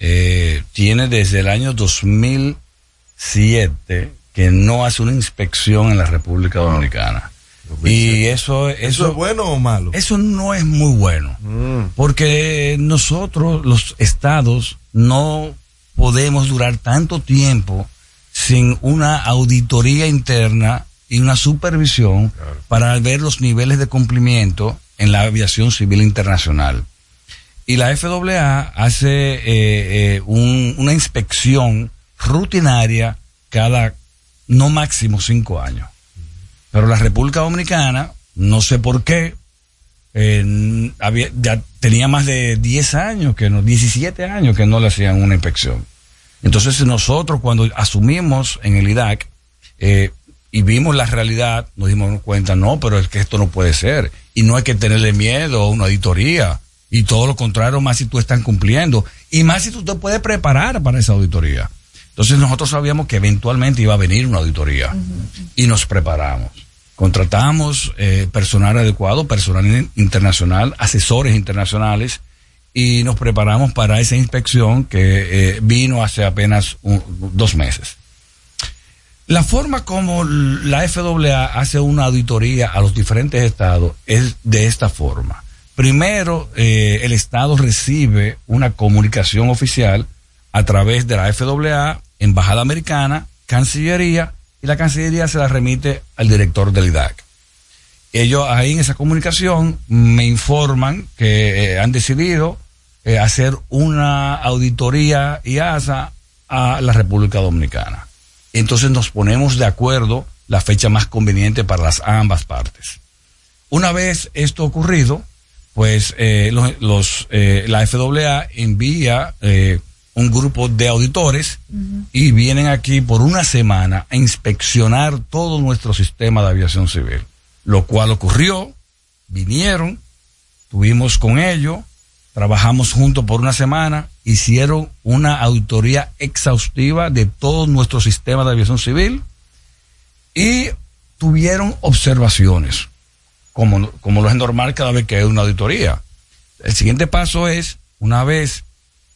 eh, tiene desde el año 2007 que no hace una inspección en la República Dominicana. Y eso, eso, es bueno o malo? Eso no es muy bueno. Porque nosotros, los estados, no podemos durar tanto tiempo sin una auditoría interna y una supervisión para ver los niveles de cumplimiento en la aviación civil internacional. Y la FAA hace eh, eh, un- una inspección rutinaria cada no máximo cinco años. Pero la República Dominicana, no sé por qué, había, ya tenía más de 10 años, que no, 17 años que no le hacían una inspección. Entonces nosotros cuando asumimos en el IDAC eh, y vimos la realidad, nos dimos cuenta, no, pero es que esto no puede ser. Y no hay que tenerle miedo a una auditoría. Y todo lo contrario, más si tú estás cumpliendo. Y más si tú te puedes preparar para esa auditoría. Entonces nosotros sabíamos que eventualmente iba a venir una auditoría. Y nos preparamos. Contratamos eh, personal adecuado, personal in- internacional, asesores internacionales, y nos preparamos para esa inspección que eh, vino hace apenas un- dos meses. La forma como la FAA hace una auditoría a los diferentes estados es de esta forma. Primero, eh, el estado recibe una comunicación oficial a través de la FAA, Embajada Americana, Cancillería, y la Cancillería se la remite al director del IDAC. Ellos ahí en esa comunicación me informan que eh, han decidido eh, hacer una auditoría IASA a la República Dominicana. Entonces nos ponemos de acuerdo la fecha más conveniente para las ambas partes. Una vez esto ocurrido, pues eh, la FAA envía un grupo de auditores y vienen aquí por una semana a inspeccionar todo nuestro sistema de aviación civil, lo cual ocurrió, vinieron, tuvimos con ellos, trabajamos juntos por una semana, hicieron una auditoría exhaustiva de todo nuestro sistema de aviación civil y tuvieron observaciones, como, como lo es normal cada vez que hay una auditoría. El siguiente paso es, una vez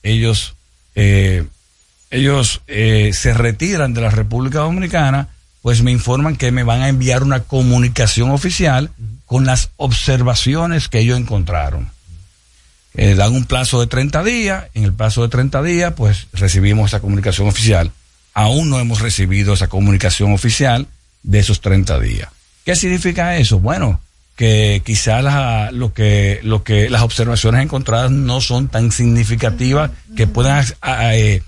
ellos, eh, ellos eh, se retiran de la República Dominicana, pues me informan que me van a enviar una comunicación oficial con las observaciones que ellos encontraron. Eh, dan un plazo de 30 días, en el plazo de 30 días, pues recibimos esa comunicación oficial. Aún no hemos recibido esa comunicación oficial de esos 30 días. ¿Qué significa eso? Bueno, que quizás la- lo que, lo que las observaciones encontradas no son tan significativas que puedan, ah, eh,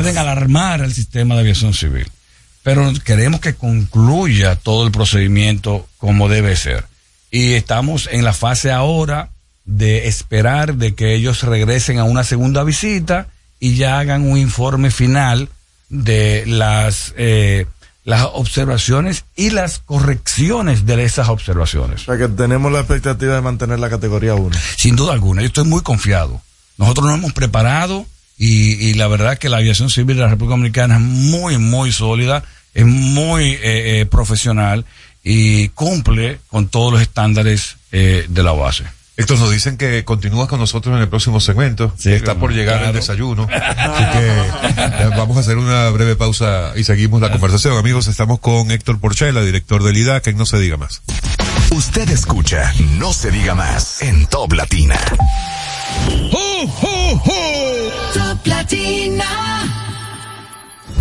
pueden alarmar al sistema de aviación civil. Pero queremos que concluya todo el procedimiento como debe ser. Y estamos en la fase ahora de esperar de que ellos regresen a una segunda visita y ya hagan un informe final de las eh, las observaciones y las correcciones de esas observaciones. O sea que tenemos la expectativa de mantener la categoría 1. Sin duda alguna, yo estoy muy confiado. Nosotros nos hemos preparado y, y la verdad que la aviación civil de la República Dominicana es muy, muy sólida, es muy eh, eh, profesional y cumple con todos los estándares eh, de la base. Héctor, nos dicen que continúas con nosotros en el próximo segmento. Está por llegar el desayuno. Así que eh, vamos a hacer una breve pausa y seguimos la conversación. Amigos, estamos con Héctor Porchela, director del IDAC, en No Se Diga Más. Usted escucha No se diga más en Top Latina. Top Latina.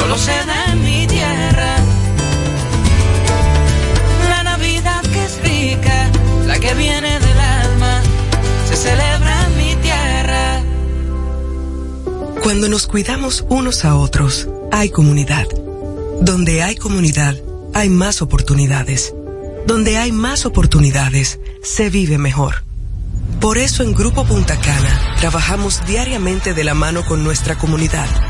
solo se da en mi tierra. La Navidad que es rica, la que viene del alma, se celebra en mi tierra. Cuando nos cuidamos unos a otros, hay comunidad. Donde hay comunidad, hay más oportunidades. Donde hay más oportunidades, se vive mejor. Por eso en Grupo Punta Cana trabajamos diariamente de la mano con nuestra comunidad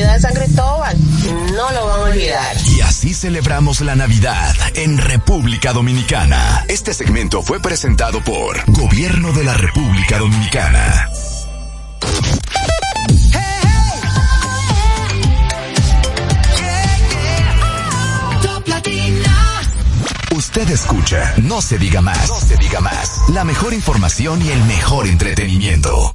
de San Cristóbal. No lo van a olvidar. Y así celebramos la Navidad en República Dominicana. Este segmento fue presentado por Gobierno de la República Dominicana. Usted escucha, no se diga más, no se diga más. La mejor información y el mejor entretenimiento.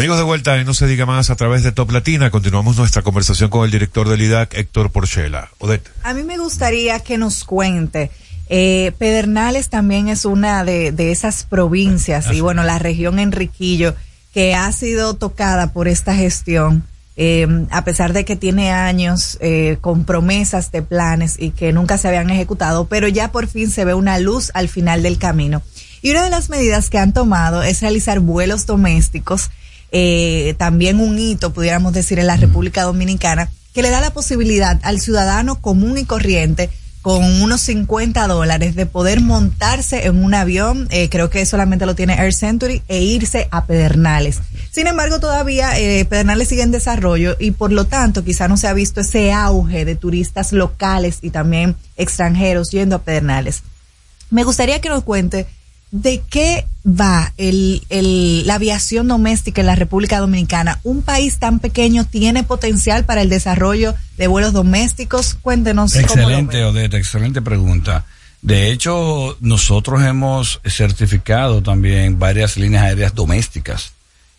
Amigos de vuelta, y no se diga más a través de Top Latina, continuamos nuestra conversación con el director del IDAC, Héctor Porchela. Odette. A mí me gustaría que nos cuente. Eh, Pedernales también es una de, de esas provincias y bueno, la región Enriquillo que ha sido tocada por esta gestión, eh, a pesar de que tiene años eh, con promesas de planes y que nunca se habían ejecutado, pero ya por fin se ve una luz al final del camino. Y una de las medidas que han tomado es realizar vuelos domésticos eh, también un hito, pudiéramos decir, en la República Dominicana, que le da la posibilidad al ciudadano común y corriente con unos 50 dólares de poder montarse en un avión, eh, creo que solamente lo tiene Air Century, e irse a Pedernales. Sin embargo, todavía eh, Pedernales sigue en desarrollo y por lo tanto quizá no se ha visto ese auge de turistas locales y también extranjeros yendo a Pedernales. Me gustaría que nos cuente ¿De qué va el, el, la aviación doméstica en la República Dominicana? ¿Un país tan pequeño tiene potencial para el desarrollo de vuelos domésticos? Cuéntenos. Excelente, Odette, excelente pregunta. De hecho, nosotros hemos certificado también varias líneas aéreas domésticas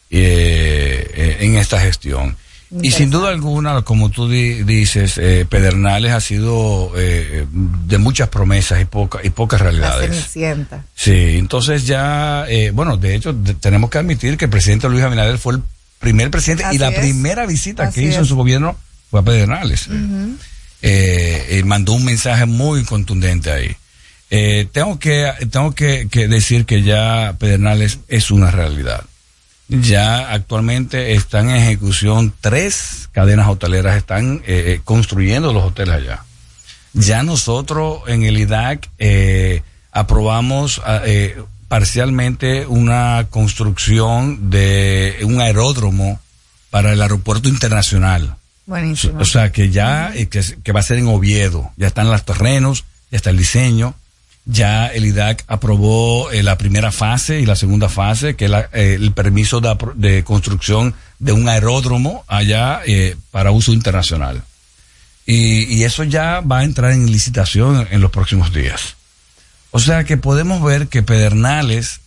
eh, eh, en esta gestión. Y sin duda alguna, como tú di dices, eh, Pedernales ha sido eh, de muchas promesas y, poca, y pocas realidades. La. Sí, entonces ya, eh, bueno, de hecho, tenemos que admitir que el presidente Luis Abinader fue el primer presidente Así y la es. primera visita Así que hizo en su gobierno fue a Pedernales. Eh, eh, mandó un mensaje muy contundente ahí. Eh, tengo que, tengo que, que decir que ya Pedernales es una realidad. Ya actualmente están en ejecución tres cadenas hoteleras, están eh, eh, construyendo los hoteles allá. Ya nosotros en el IDAC eh, aprobamos ah, eh, parcialmente una construcción de un aeródromo para el aeropuerto internacional. Buenísimo. O sea, que ya, eh, que, que va a ser en Oviedo. Ya están los terrenos, ya está el diseño. Ya el IDAC aprobó eh, la primera fase y la segunda fase, que es eh, el permiso de, construcción de un aeródromo allá eh, para uso internacional. Y, eso ya va a entrar en licitación en los próximos días. O sea que podemos ver que Pedernales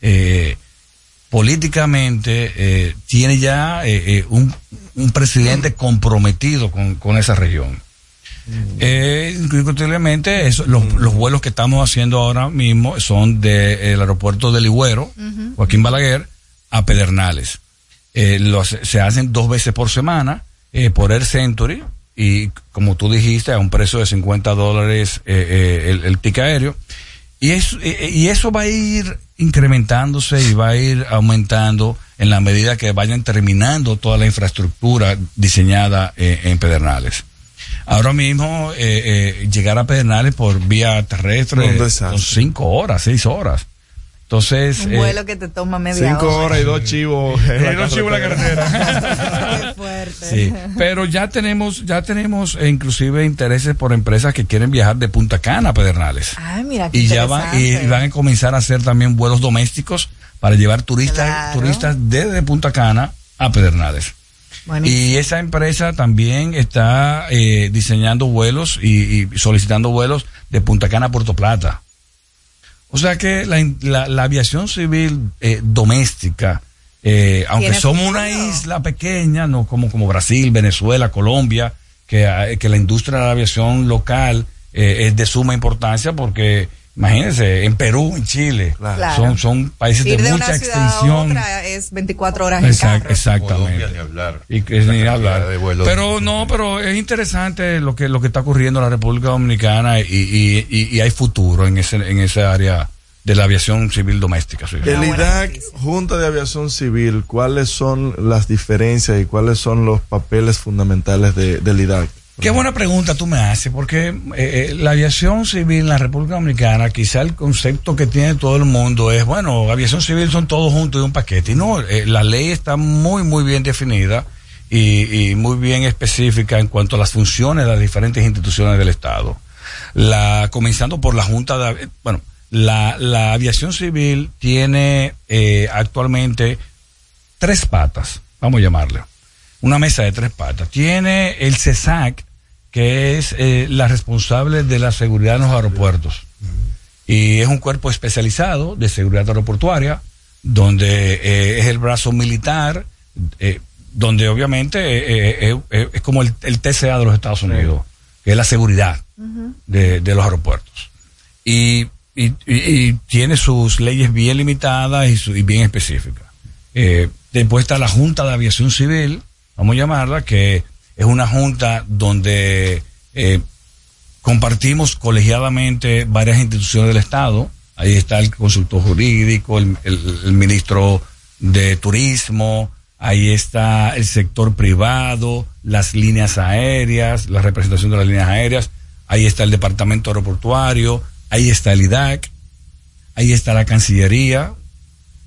políticamente tiene ya un, un presidente comprometido con, con esa región. Eh, indiscutiblemente, eso, los, los vuelos que estamos haciendo ahora mismo son del aeropuerto de Ligüero, Joaquín Balaguer, a Pedernales. Eh, los- se hacen dos veces por semana eh, por Air Century y como tú dijiste, a un precio de 50 dólares eh, eh, el, el ticket aéreo. Y eso, eh, y eso va a ir incrementándose y va a ir aumentando en la medida que vayan terminando toda la infraestructura diseñada eh, en Pedernales. Ahora mismo, eh, eh, llegar a Pedernales por vía terrestre son cinco horas, seis horas. Entonces, Un eh, vuelo que te toma media Cinco hora. horas y dos chivos. en Y dos chivos en la Qué fuerte. Sí, pero ya tenemos, ya tenemos eh, inclusive intereses por empresas que quieren viajar de Punta Cana a Pedernales. Ay, mira qué Y ya van, y, van a comenzar a hacer también vuelos domésticos para llevar turistas, Claro. turistas desde Punta Cana a Pedernales. Y esa empresa también está eh, diseñando vuelos y, y solicitando vuelos de Punta Cana a Puerto Plata. O sea que la, la- la aviación civil eh, doméstica, eh, aunque somos una isla pequeña, no como, como Brasil, Venezuela, Colombia, que, eh, que la industria de la aviación local eh, es de suma importancia porque, imagínense, en Perú, en Chile, Claro. son, son países Ir de, de mucha una ciudad a extensión. otra es 24 horas en Exact- carro. exactamente. Ni hablar. Y que ni hablar. de vuelos. Pero no, pero es interesante lo que lo que está ocurriendo en la República Dominicana y, y, y- y hay futuro en ese en esa área de la aviación civil doméstica. sí. El IDAC, Junta de Aviación Civil, ¿cuáles son las diferencias y cuáles son los papeles fundamentales de, del IDAC? Qué buena pregunta tú me haces, porque eh, eh, la aviación civil en la República Dominicana, quizá el concepto que tiene todo el mundo es, bueno, aviación civil son todos juntos de un paquete. Y no, eh, la ley está muy, muy bien definida y, y muy bien específica en cuanto a las funciones de las diferentes instituciones del Estado. La, comenzando por la Junta de, bueno, la, la aviación civil tiene eh, actualmente tres patas, vamos a llamarle. Una mesa de tres patas. Tiene el CESAC, que es eh, la responsable de la seguridad en los aeropuertos. Y es un cuerpo especializado de seguridad aeroportuaria, donde eh, es el brazo militar, eh, donde obviamente eh, eh, eh, es como el, el TCA de los Estados Unidos, que es la seguridad de, de los aeropuertos. Y, y, y- y tiene sus leyes bien limitadas y, su- y bien específicas. Eh, después está la Junta de Aviación Civil, vamos a llamarla, que es una junta donde eh, compartimos colegiadamente varias instituciones del Estado. Ahí está el consultor jurídico, el, ministro de Turismo, ahí está el sector privado, las líneas aéreas, la representación de las líneas aéreas, ahí está el departamento aeroportuario, ahí está el IDAC, ahí está la Cancillería.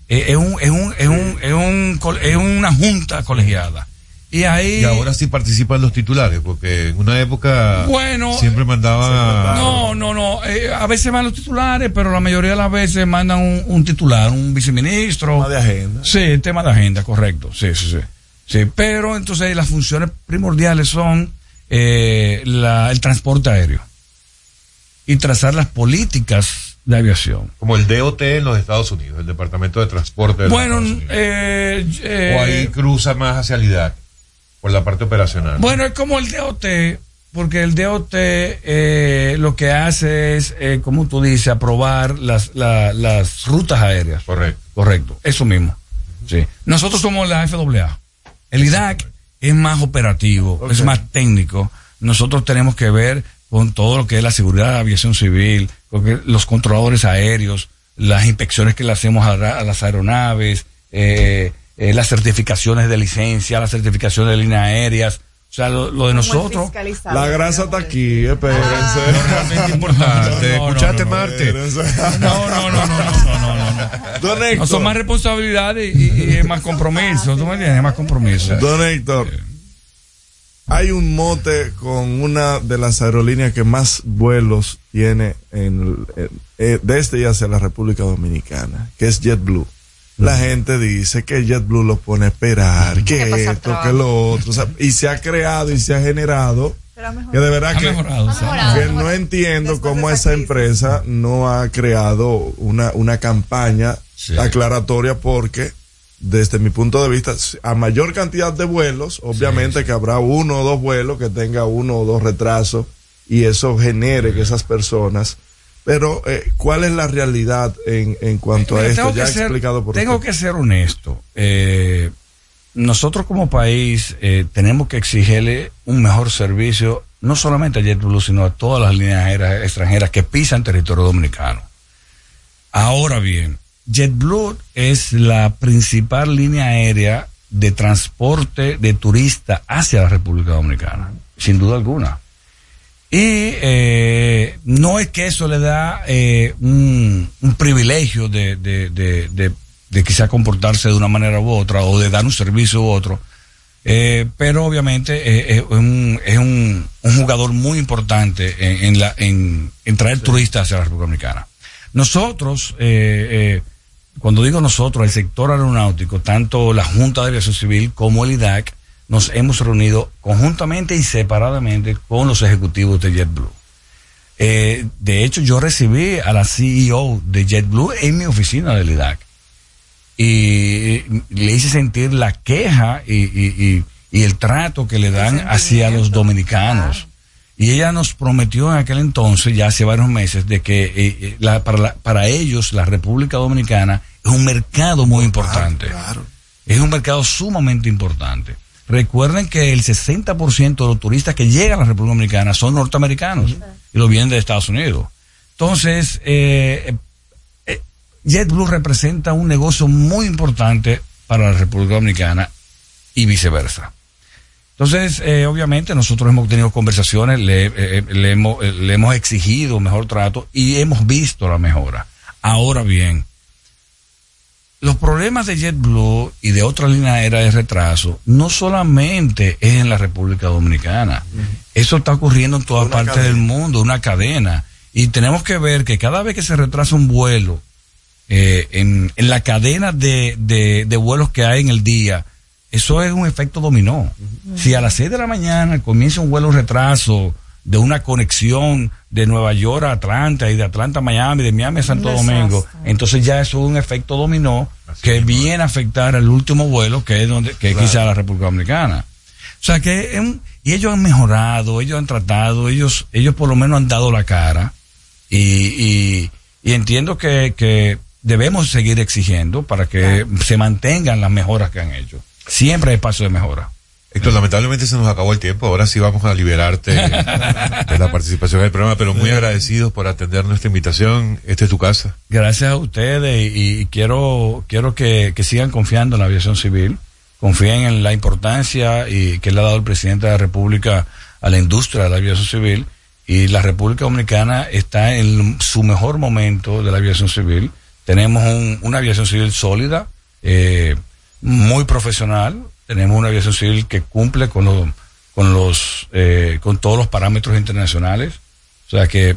Eh, Es, un, es, un, es, un, es, un es una junta colegiada. Y ahí... Y ahora sí participan los titulares, porque en una época Bueno, siempre mandaban No, no, no. eh, a veces van los titulares, pero la mayoría de las veces mandan un, un titular, un viceministro. Tema de agenda. Sí, tema de agenda, correcto. Sí, sí, sí. Sí, pero entonces las funciones primordiales son eh, la- el transporte aéreo y trazar las políticas de aviación. como el DOT en los Estados Unidos, el Departamento de Transporte. de Bueno, eh, eh, o ahí cruza más hacia el IDAC, por la parte operacional. Bueno, es como el DOT, porque el DOT eh, lo que hace es, eh, como tú dices, aprobar las, la- las rutas aéreas. Correcto. Correcto, eso mismo. Sí. Nosotros somos la FAA. El IDAC es más operativo, es más técnico. Nosotros tenemos que ver con todo lo que es la seguridad de la aviación civil, con los controladores aéreos, las inspecciones que le hacemos a, a las aeronaves, eh, eh, las certificaciones de licencia, las certificaciones de líneas aéreas. O sea, lo, lo de nosotros. La grasa está aquí, espérense. realmente importante. ¿Escuchaste, Marte? No, no, no, no, no, son más responsabilidades y, y- más compromiso. ¿Tú me entiendes? Es más compromiso. Don Héctor, hay un mote con una de las aerolíneas que más vuelos tiene en, eh, desde y hacia la República Dominicana, que es JetBlue. La gente dice que JetBlue lo pone a esperar, que esto, que lo otro, o sea, y se ha creado y se ha generado que de verdad Ha que, mejorado, sí. que no entiendo cómo esa empresa no ha creado una, una campaña aclaratoria porque desde mi punto de vista, a mayor cantidad de vuelos, obviamente que habrá uno o dos vuelos que tenga uno o dos retrasos y eso genere que esas personas. Pero, eh, ¿cuál es la realidad en, en cuanto a esto? Ya que he ser- explicado por Tengo usted. que ser honesto. Eh, nosotros como país eh, tenemos que exigirle un mejor servicio, no solamente a JetBlue, sino a todas las líneas aéreas extranjeras que pisan territorio dominicano. Ahora bien, JetBlue es la principal línea aérea de transporte de turistas hacia la República Dominicana, sin duda alguna. Y eh, no es que eso le da eh, un, un privilegio de, de, de, de, de quizá comportarse de una manera u otra o de dar un servicio u otro, eh, pero obviamente eh, es, un, es un, un jugador muy importante en, en la, en, en traer turistas hacia la República Dominicana. Nosotros, eh, eh, cuando digo nosotros, el sector aeronáutico, tanto la Junta de Aviación Civil como el IDAC, nos hemos reunido conjuntamente y separadamente con los ejecutivos de JetBlue. Eh, de hecho, yo recibí a la CEO de JetBlue en mi oficina del IDAC y le hice sentir la queja y, y- y- y el trato que le dan hacia los dominicanos. Y ella nos prometió en aquel entonces, ya hace varios meses, de que eh, eh, la- para, la- para ellos la República Dominicana es un mercado muy importante. Es un mercado sumamente importante. Recuerden que el 60% de los turistas que llegan a la República Dominicana son norteamericanos y lo vienen de Estados Unidos. Entonces, eh, eh, JetBlue representa un negocio muy importante para la República Dominicana y viceversa. Entonces, eh, obviamente nosotros hemos tenido conversaciones, le, le hemos, eh, le hemos exigido mejor trato y hemos visto la mejora. Ahora bien, los problemas de JetBlue y de otra línea aérea de retraso no solamente es en la República Dominicana. Eso está ocurriendo en todas partes del mundo, una cadena. Y tenemos que ver que cada vez que se retrasa un vuelo, eh, en, en la cadena de, de, de vuelos que hay en el día, eso es un efecto dominó. Si a las 6 de la mañana comienza un vuelo retraso de una conexión de Nueva York a Atlanta y de Atlanta a Miami, de Miami a Santo desastre. Domingo, entonces ya eso es un efecto dominó que viene a afectar al último vuelo que es donde que es quizá la República Dominicana. O sea que es un- y ellos han mejorado, ellos han tratado, ellos ellos por lo menos han dado la cara y, y, y entiendo que, que debemos seguir exigiendo para que se mantengan las mejoras que han hecho. Siempre hay espacio de mejora. Héctor, lamentablemente se nos acabó el tiempo. Ahora sí vamos a liberarte de la participación en el programa, pero muy agradecidos por atender nuestra invitación. Esta es tu casa. Gracias a ustedes y, y quiero, quiero que, que sigan confiando en la aviación civil, confíen en la importancia y que le ha dado el presidente de la República a la industria de la aviación civil y la República Dominicana está en su mejor momento de la aviación civil. Tenemos un- una aviación civil sólida, eh, muy profesional, tenemos una aviación civil que cumple con los, con los, eh, con todos los parámetros internacionales. O sea que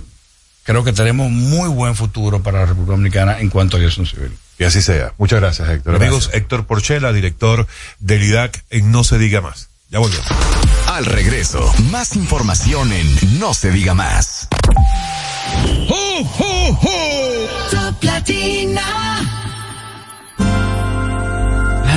creo que tenemos muy buen futuro para la República Dominicana en cuanto a aviación civil. Que así sea. Muchas gracias, Héctor. Gracias. Amigos, Héctor Porchela, director del IDAC en No Se Diga Más. Ya volvemos. Al regreso, más información en No se diga más. Top Latina.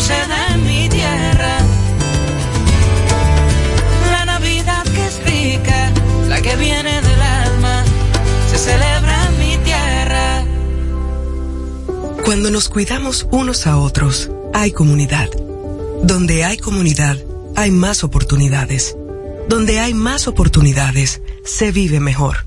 Se da en mi tierra. La Navidad que es rica, la que viene del alma, se celebra en mi tierra. Cuando nos cuidamos unos a otros, hay comunidad. Donde hay comunidad, hay más oportunidades. Donde hay más oportunidades, se vive mejor.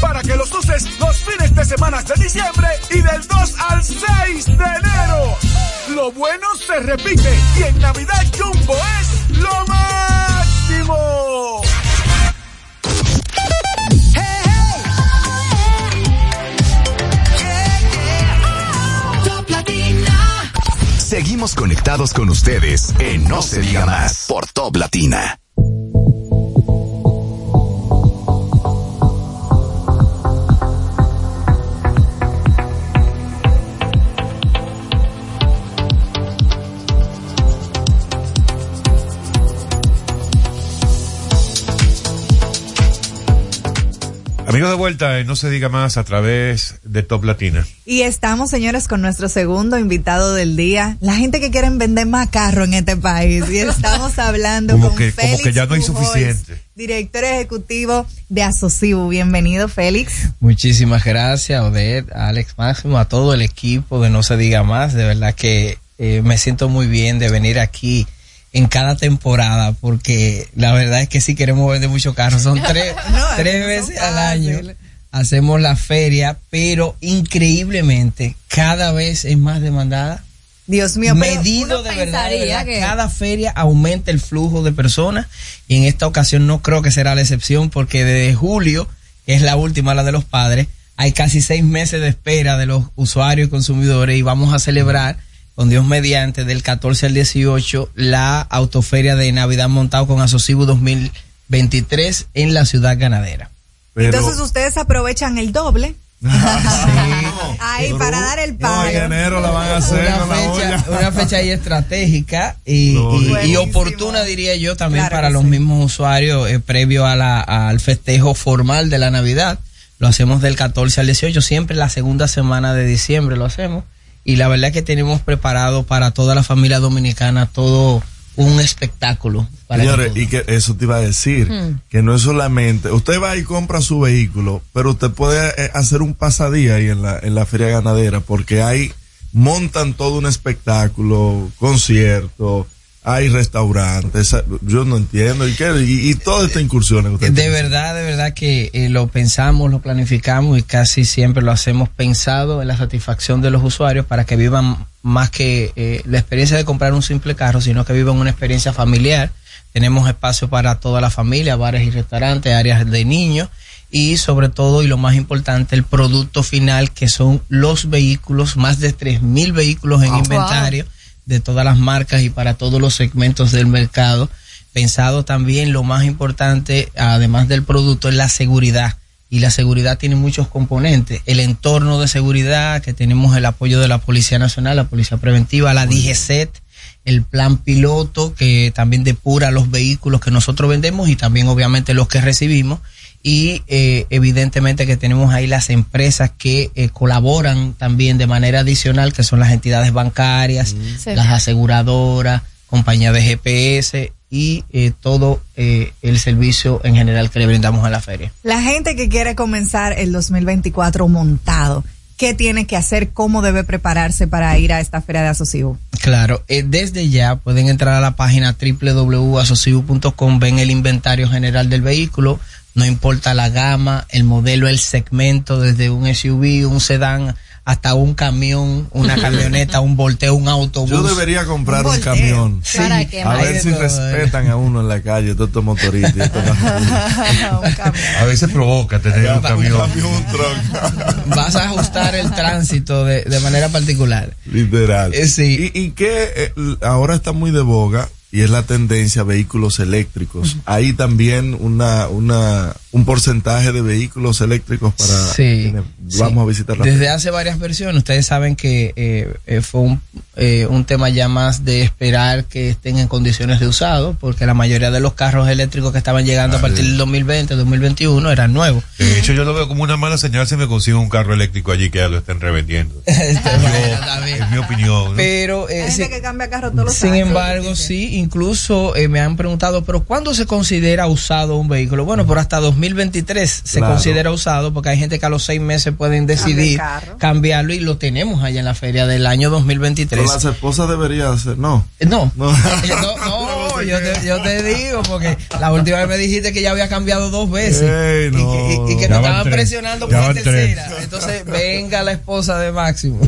para que los uses los fines de semana de diciembre y del 2 al 6 de enero. Lo bueno se repite y en Navidad Jumbo es lo máximo. Seguimos conectados con ustedes en No se diga más por Top Latina. Amigos de vuelta, en no se diga más a través de Top Latina. Y estamos, señores, con nuestro segundo invitado del día. La gente que quieren vender más carro en este país. Y estamos hablando Como con que, como Félix que ya no hay Pujols, suficiente. director ejecutivo de Asocibu. Bienvenido, Félix. Muchísimas gracias, Odette, a Alex Máximo, a todo el equipo de No Se Diga Más. De verdad que eh, me siento muy bien de venir aquí en cada temporada porque la verdad es que si queremos vender muchos carros. Son tres, tres veces al año. Hacemos la feria, pero increíblemente cada vez es más demandada. Dios mío, medido de verdad, de pensaría verdad, que- cada feria aumenta el flujo de personas y en esta ocasión no creo que será la excepción porque desde julio, que es la última, la de los padres, hay casi seis meses de espera de los usuarios y consumidores y vamos a celebrar con Dios mediante del 14 al 18 la autoferia de Navidad montado con Asocibu 2023 en la ciudad ganadera. Entonces ustedes aprovechan el doble. Ahí para dar el palo. la van a hacer una la fecha, una fecha ahí estratégica y, y- oportuna diría yo también Claro para los mismos usuarios eh, previo a la, al festejo formal de la Navidad. Lo hacemos del 14 al 18, siempre la segunda semana de diciembre lo hacemos y la verdad es que tenemos preparado para toda la familia dominicana todo un espectáculo. Para que Señores, y que eso te iba a decir, Hmm. que no es solamente, usted va y compra su vehículo, pero usted puede eh, hacer un pasadía ahí en la, en la feria ganadera, porque hay, montan todo un espectáculo, concierto, hay restaurantes, eh, yo no entiendo, y, qué, y, y toda esta incursión que usted De tiene. verdad, de verdad que eh, lo pensamos, lo planificamos y casi siempre lo hacemos pensado en la satisfacción de los usuarios para que vivan más que eh, la experiencia de comprar un simple carro, sino que vivan una experiencia familiar. Tenemos espacio para toda la familia, bares y restaurantes, áreas de niños y sobre todo y lo más importante el producto final que son los vehículos, más de 3.000 vehículos en Wow. inventario de todas las marcas y para todos los segmentos del mercado. Pensado también lo más importante, además del producto, es la seguridad. Y la seguridad tiene muchos componentes. El entorno de seguridad, que tenemos el apoyo de la Policía Nacional, la Policía Preventiva, la DGCET, el plan piloto, que también depura los vehículos que nosotros vendemos y también obviamente los que recibimos. Y eh, evidentemente que tenemos ahí las empresas que eh, colaboran también de manera adicional, que son las entidades bancarias, Sí. las aseguradoras, compañías de GPS y eh, todo eh, el servicio en general que le brindamos a la feria. La gente que quiere comenzar el 2024 montado, ¿qué tiene que hacer? ¿Cómo debe prepararse para ir a esta feria de Asocibo? Claro, eh, desde ya pueden entrar a la página www.asociu.com, ven el inventario general del vehículo, no importa la gama, el modelo, el segmento, desde un SUV, un sedán, hasta un camión, una camioneta, un volteo, un autobús. Yo debería comprar un, camión. Sí. ¿Para qué? A ver si todo, respetan a uno en la calle, todos estos motoristas. y estos A veces provoca tener un camión. Vas a ajustar el tránsito de, de manera particular. Literal. Eh, sí. Y, y que eh, ahora está muy de boga y es la tendencia a vehículos eléctricos. Hay también una, una, un porcentaje de vehículos eléctricos para Sí, vamos a visitar la Desde hace varias versiones, ustedes saben que eh, eh, fue un, eh, un tema ya más de esperar que estén en condiciones de usado, porque la mayoría de los carros eléctricos que estaban llegando a partir del 2020, 2021 eran nuevos. De hecho, yo lo veo como una mala señal si me consigo un carro eléctrico allí que ya lo estén revendiendo. es mi opinión. ¿no? Pero eh, Hay gente sí- que cambia carro todos los Sin años. embargo, sí, incluso eh, me han preguntado, pero ¿cuándo se considera usado un vehículo? Bueno, por hasta 2023 se Claro. considera usado porque hay gente que a los seis meses pueden decidir cambiarlo y lo tenemos allá en la feria del año 2023. Pero las esposas deberían hacer, no. No. No. Eh, no, no, No, yo te, yo te digo, porque la última vez me dijiste que ya había cambiado dos veces. Ey, y no. que, y- y que van estaban tres. presionando Ya por la tres. tercera. Entonces, venga la esposa de Máximo.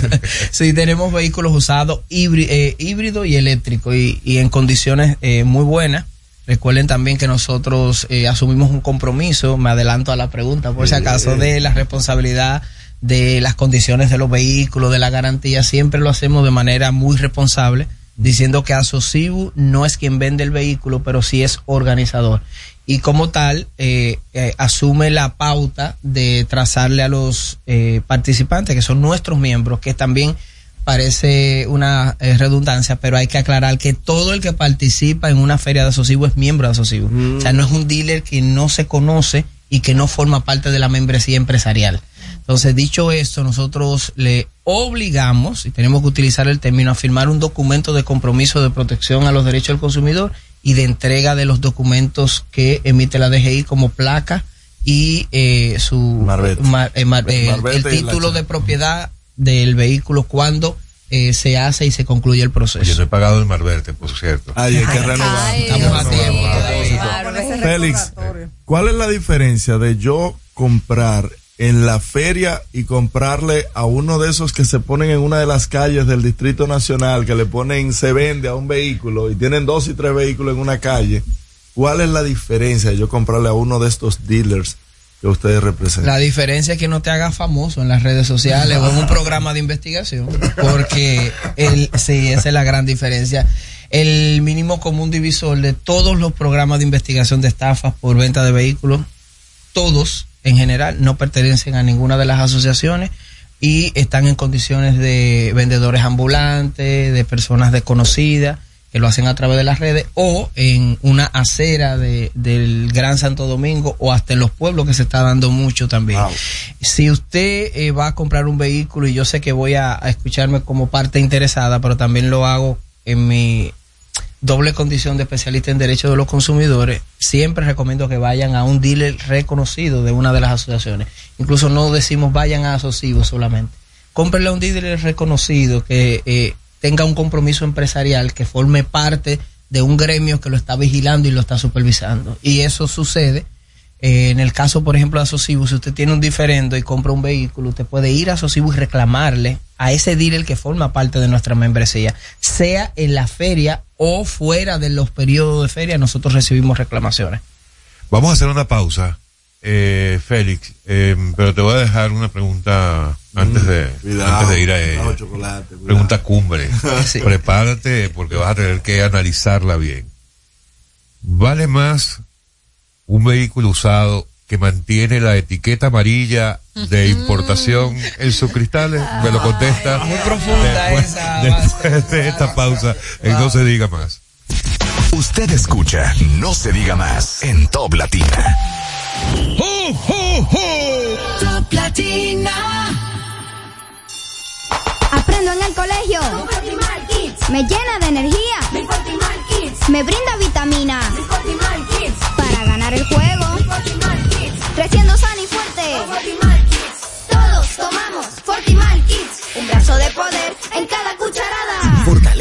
sí, tenemos vehículos usados híbri- eh, híbrido y eléctrico y, y en condiciones eh, muy buenas. Recuerden también que nosotros eh, asumimos un compromiso, me adelanto a la pregunta por si acaso, de la responsabilidad de las condiciones de los vehículos, de la garantía, siempre lo hacemos de manera muy responsable, diciendo que Asocibu no es quien vende el vehículo, pero sí es organizador. Y como tal, eh, eh, asume la pauta de trazarle a los participantes, que son nuestros miembros, que también parece una eh, redundancia, pero hay que aclarar que todo el que participa en una feria de Asocibu es miembro de Asocibu. O sea, no es un dealer que no se conoce y que no forma parte de la membresía empresarial. Entonces, dicho esto, nosotros le obligamos, y tenemos que utilizar el término, a firmar un documento de compromiso de protección a los derechos del consumidor y de entrega de los documentos que emite la DGI como placa y eh, su mar- eh, mar- eh, Marbete el título de propiedad del vehículo cuando eh, se hace y se concluye el proceso. Yo no he pagado el Marbete, por cierto. Ay, hay que renovar. Estamos a tiempo Félix, ¿cuál es la diferencia de yo comprar en la feria y comprarle a uno de esos que se ponen en una de las calles del Distrito Nacional, que le ponen, se vende a un vehículo y tienen dos y tres vehículos en una calle? ¿Cuál es la diferencia de yo comprarle a uno de estos dealers que ustedes representan? La diferencia es que no te hagas famoso en las redes sociales o en un programa de investigación, porque el, sí, esa es la gran diferencia. El mínimo común divisor de todos los programas de investigación de estafas por venta de vehículos, todos en general no pertenecen a ninguna de las asociaciones y están en condiciones de vendedores ambulantes, de personas desconocidas que lo hacen a través de las redes o en una acera de, del Gran Santo Domingo o hasta en los pueblos que se está dando mucho también. Si usted eh, va a comprar un vehículo y yo sé que voy a, a escucharme como parte interesada, pero también lo hago en mi doble condición de especialista en derechos de los consumidores, siempre recomiendo que vayan a un dealer reconocido de una de las asociaciones. Incluso no decimos vayan a asociativos solamente. Cómprenle a un dealer reconocido que eh, tenga un compromiso empresarial, que forme parte de un gremio que lo está vigilando y lo está supervisando. Y eso sucede. eh, en el caso, por ejemplo, de Asocibu, si usted tiene un diferendo y compra un vehículo, usted puede ir a Asocibu y reclamarle a ese dealer que forma parte de nuestra membresía, sea en la feria o fuera de los periodos de feria, nosotros recibimos reclamaciones. Vamos a hacer una pausa, eh, Félix, eh, pero te voy a dejar una pregunta antes de, Cuidado, antes de ir a ella. chocolate. Pregunta cumbre. Sí. Prepárate porque vas a tener que analizarla bien. ¿Vale más un vehículo usado que mantiene la etiqueta amarilla de importación en sus cristales? Me lo contesta. Muy profunda después, esa después de esta pausa, en no se diga más. Usted escucha No se diga más en Top Latina. Top Latina. Aprendo en el colegio. Me llena de energía. Me brinda vitaminas. Para ganar el juego. Creciendo sano y fuerte. Todos tomamos Fortimal Kids. Un brazo de poder en cada cucharada.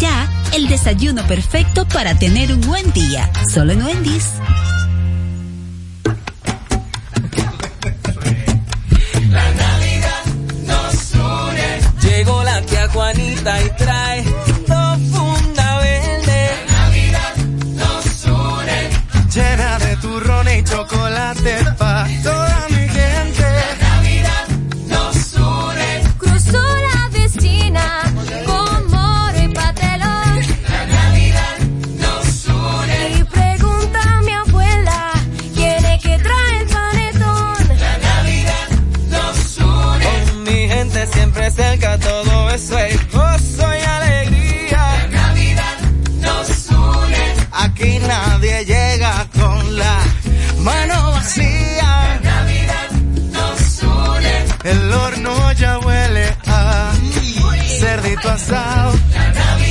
ya. El desayuno perfecto para tener un buen día. Solo en Wendy's. La Navidad nos une. Llegó la tía Juanita y trae dos funda verde. La Navidad nos une. Llena de turrones y chocolate pa' mano vacía. La Navidad nos une. El horno ya huele a cerdito asado. La Navidad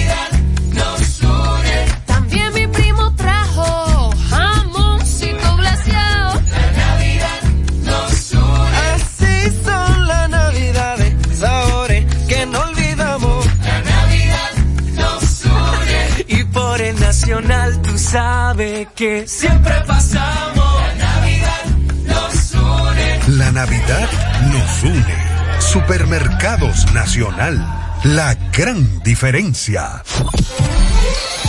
que siempre pasamos. La Navidad nos une. La Navidad nos une. Supermercados Nacional. La gran diferencia.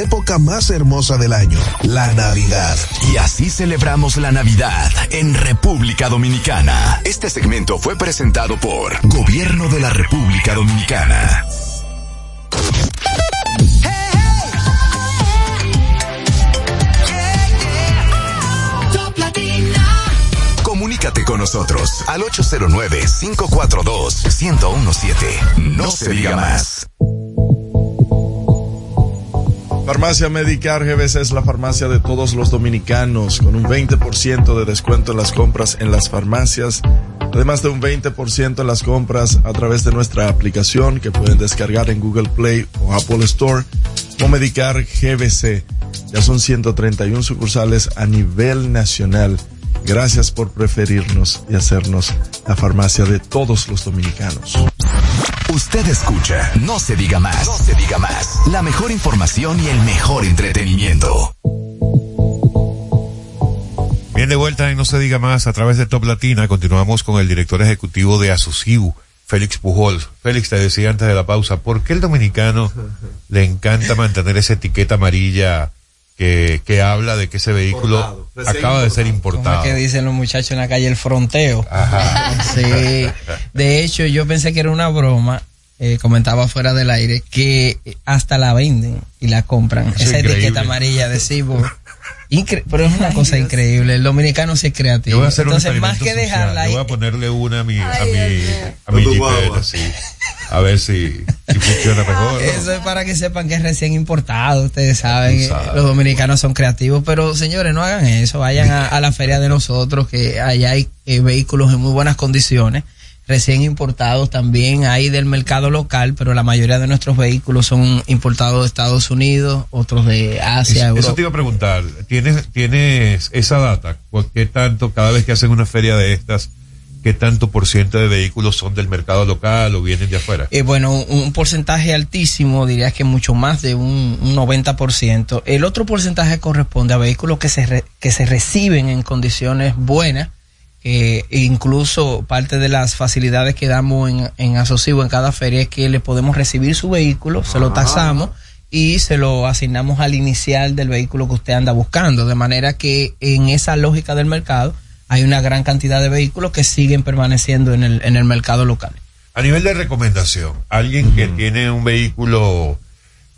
época más hermosa del año, la Navidad. Y así celebramos la Navidad en República Dominicana. Este segmento fue presentado por Gobierno de la República Dominicana. Comunícate con nosotros al 809-542-1017. No se diga más. Farmacia Medicar GBC es la farmacia de todos los dominicanos, con un 20% de descuento en las compras en las farmacias, además de un 20% en las compras a través de nuestra aplicación que pueden descargar en Google Play o Apple Store o Medicar GBC. Ya son 131 sucursales a nivel nacional. Gracias por preferirnos y hacernos la farmacia de todos los dominicanos. Usted escucha, no se diga más, no se diga más. La mejor información y el mejor entretenimiento. Bien, de vuelta en No se diga más a través de Top Latina. Continuamos con el director ejecutivo de Asociu, Félix Pujol. Félix, te decía antes de la pausa, ¿por qué el dominicano le encanta mantener esa etiqueta amarilla que, que habla de que ese vehículo Importado, acaba de ser ¿Cómo importado? es que dicen los muchachos en la calle el fronteo? Sí. De hecho, yo pensé que era una broma. eh, comentaba fuera del aire que hasta la venden y la compran. Eso Esa increíble. etiqueta amarilla de Cibo. Incre- pero es una cosa increíble. El dominicano sí es creativo. Yo voy a hacer Entonces, un más que social. dejarla Yo voy a ponerle una a mi, a Ay, mi, a mi A tu jipeta, guagua. sí. A ver si, si funciona mejor. Eso es para que sepan que es recién importado, ustedes saben, eh, los dominicanos son creativos, pero señores, no hagan eso, vayan a, a la feria de nosotros, que allá hay eh, vehículos en muy buenas condiciones, recién importados también, hay del mercado local, pero la mayoría de nuestros vehículos son importados de Estados Unidos, otros de Asia, Eso Europa. te iba a preguntar, ¿tienes, tienes esa data? ¿Cu- ¿Qué tanto, cada vez que hacen una feria de estas, qué tanto por ciento de vehículos son del mercado local o vienen de afuera? Eh, bueno, un, porcentaje altísimo, diría que mucho más de un, un 90%. El otro porcentaje corresponde a vehículos que se, re- que se reciben en condiciones buenas, eh, incluso parte de las facilidades que damos en, en Asocivo en cada feria es que le podemos recibir su vehículo, se lo tasamos y se lo asignamos al inicial del vehículo que usted anda buscando, de manera que en esa lógica del mercado hay una gran cantidad de vehículos que siguen permaneciendo en el, en el mercado local. A nivel de recomendación, alguien que tiene un vehículo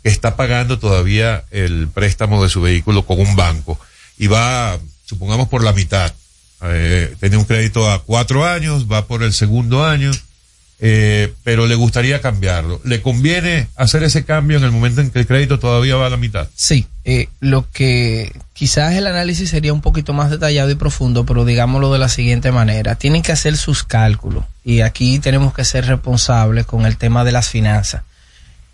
que está pagando todavía el préstamo de su vehículo con un banco y va, supongamos, por la mitad, eh, tiene un crédito a cuatro años, va por el segundo año, eh, pero le gustaría cambiarlo. ¿Le conviene hacer ese cambio en el momento en que el crédito todavía va a la mitad? Sí, eh, lo que quizás el análisis sería un poquito más detallado y profundo, pero digámoslo de la siguiente manera. Tienen que hacer sus cálculos y aquí tenemos que ser responsables con el tema de las finanzas.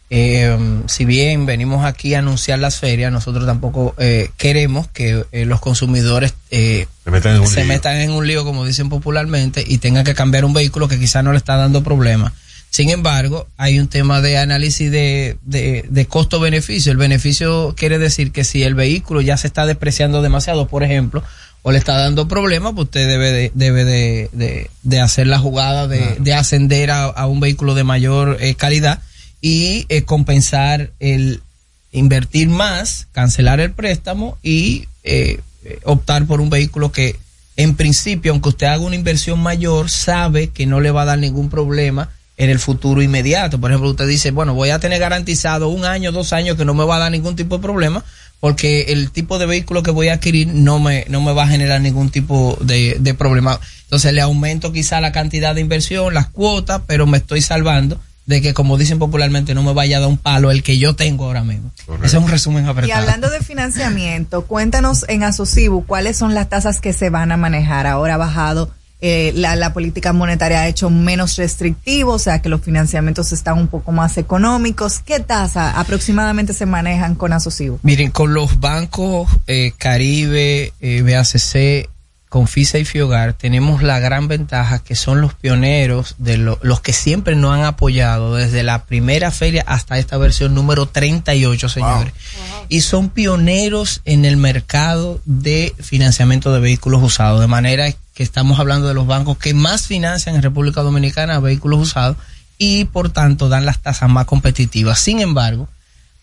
Eh, si bien venimos aquí a anunciar las ferias, nosotros tampoco eh, queremos que eh, los consumidores eh, Se metan en un se lío. metan en un lío, como dicen popularmente, y tengan que cambiar un vehículo que quizás no le está dando problemas. Sin embargo, hay un tema de análisis de, de, de costo-beneficio. El beneficio quiere decir que si el vehículo ya se está despreciando demasiado, por ejemplo, o le está dando problemas, pues usted debe de, debe de, de, de hacer la jugada de, de ascender a, a un vehículo de mayor eh, calidad y eh, compensar el invertir más, cancelar el préstamo y eh, eh, optar por un vehículo que en principio, aunque usted haga una inversión mayor, sabe que no le va a dar ningún problema en el futuro inmediato. Por ejemplo, usted dice, bueno, voy a tener garantizado un año, dos años que no me va a dar ningún tipo de problema porque el tipo de vehículo que voy a adquirir no me, no me va a generar ningún tipo de, de problema. Entonces le aumento quizá la cantidad de inversión, las cuotas, pero me estoy salvando de que, como dicen popularmente, no me vaya a dar un palo el que yo tengo ahora mismo. Ese es un resumen Y apretado. hablando de financiamiento, cuéntanos en Asocibu cuáles son las tasas que se van a manejar. Ahora ha bajado, eh, la, la política monetaria ha hecho menos restrictivo, o sea que los financiamientos están un poco más económicos. ¿Qué tasa aproximadamente se manejan con Asocibu? Miren, con los bancos eh, Caribe, eh, BACC, Confisa y Fiogar, tenemos la gran ventaja que son los pioneros, de lo- los que siempre nos han apoyado desde la primera feria hasta esta versión número 38, señores. Y son pioneros en el mercado de financiamiento de vehículos usados, de manera que estamos hablando de los bancos que más financian en República Dominicana vehículos usados y por tanto dan las tasas más competitivas. Sin embargo,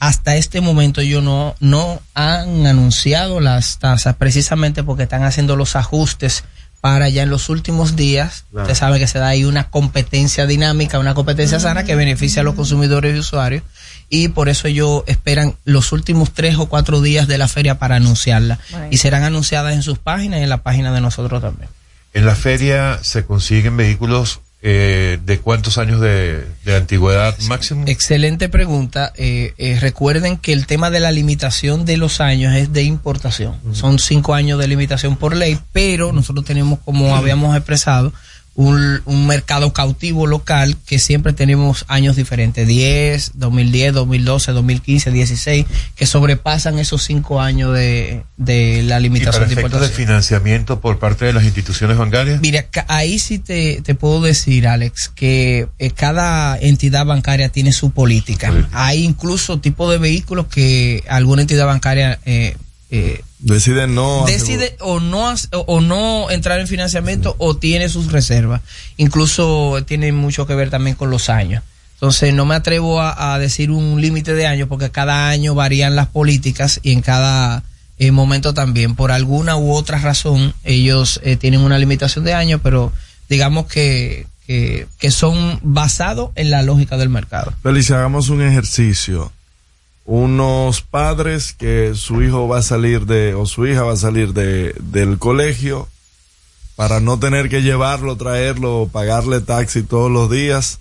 hasta este momento ellos no, no han anunciado las tasas precisamente porque están haciendo los ajustes para ya en los últimos días. Claro. Usted sabe que se da ahí una competencia dinámica, una competencia sana que beneficia a los consumidores y usuarios. Y por eso ellos esperan los últimos tres o cuatro días de la feria para anunciarla. Bueno. Y serán anunciadas en sus páginas y en la página de nosotros también. En la feria se consiguen vehículos eh, de cuántos años de, de antigüedad máximo. Excelente pregunta. Eh, eh, recuerden que el tema de la limitación de los años es de importación. Son cinco años de limitación por ley, pero nosotros tenemos, como habíamos expresado, un, un mercado cautivo local que siempre tenemos años diferentes, 10, 2010, 2012, 2015, 16, que sobrepasan esos cinco años de, de la Y para limitación de de financiamiento por parte de las instituciones bancarias. Mira, ahí sí te, te puedo decir, Alex, que eh, cada entidad bancaria tiene su política. Hay incluso tipos de vehículos que alguna entidad bancaria eh, eh, Decide no. decide o no o, no entrar en financiamiento o tiene sus reservas. Incluso tiene mucho que ver también con los años. Entonces no me atrevo a, a decir un límite de años porque cada año varían las políticas y en cada eh, momento también. Por alguna u otra razón ellos eh, tienen una limitación de años, pero digamos que, que, que son basados en la lógica del mercado. Felicia, hagamos un ejercicio. Unos padres que su hijo va a salir de, o su hija va a salir de, del colegio para no tener que llevarlo, traerlo, pagarle taxi todos los días.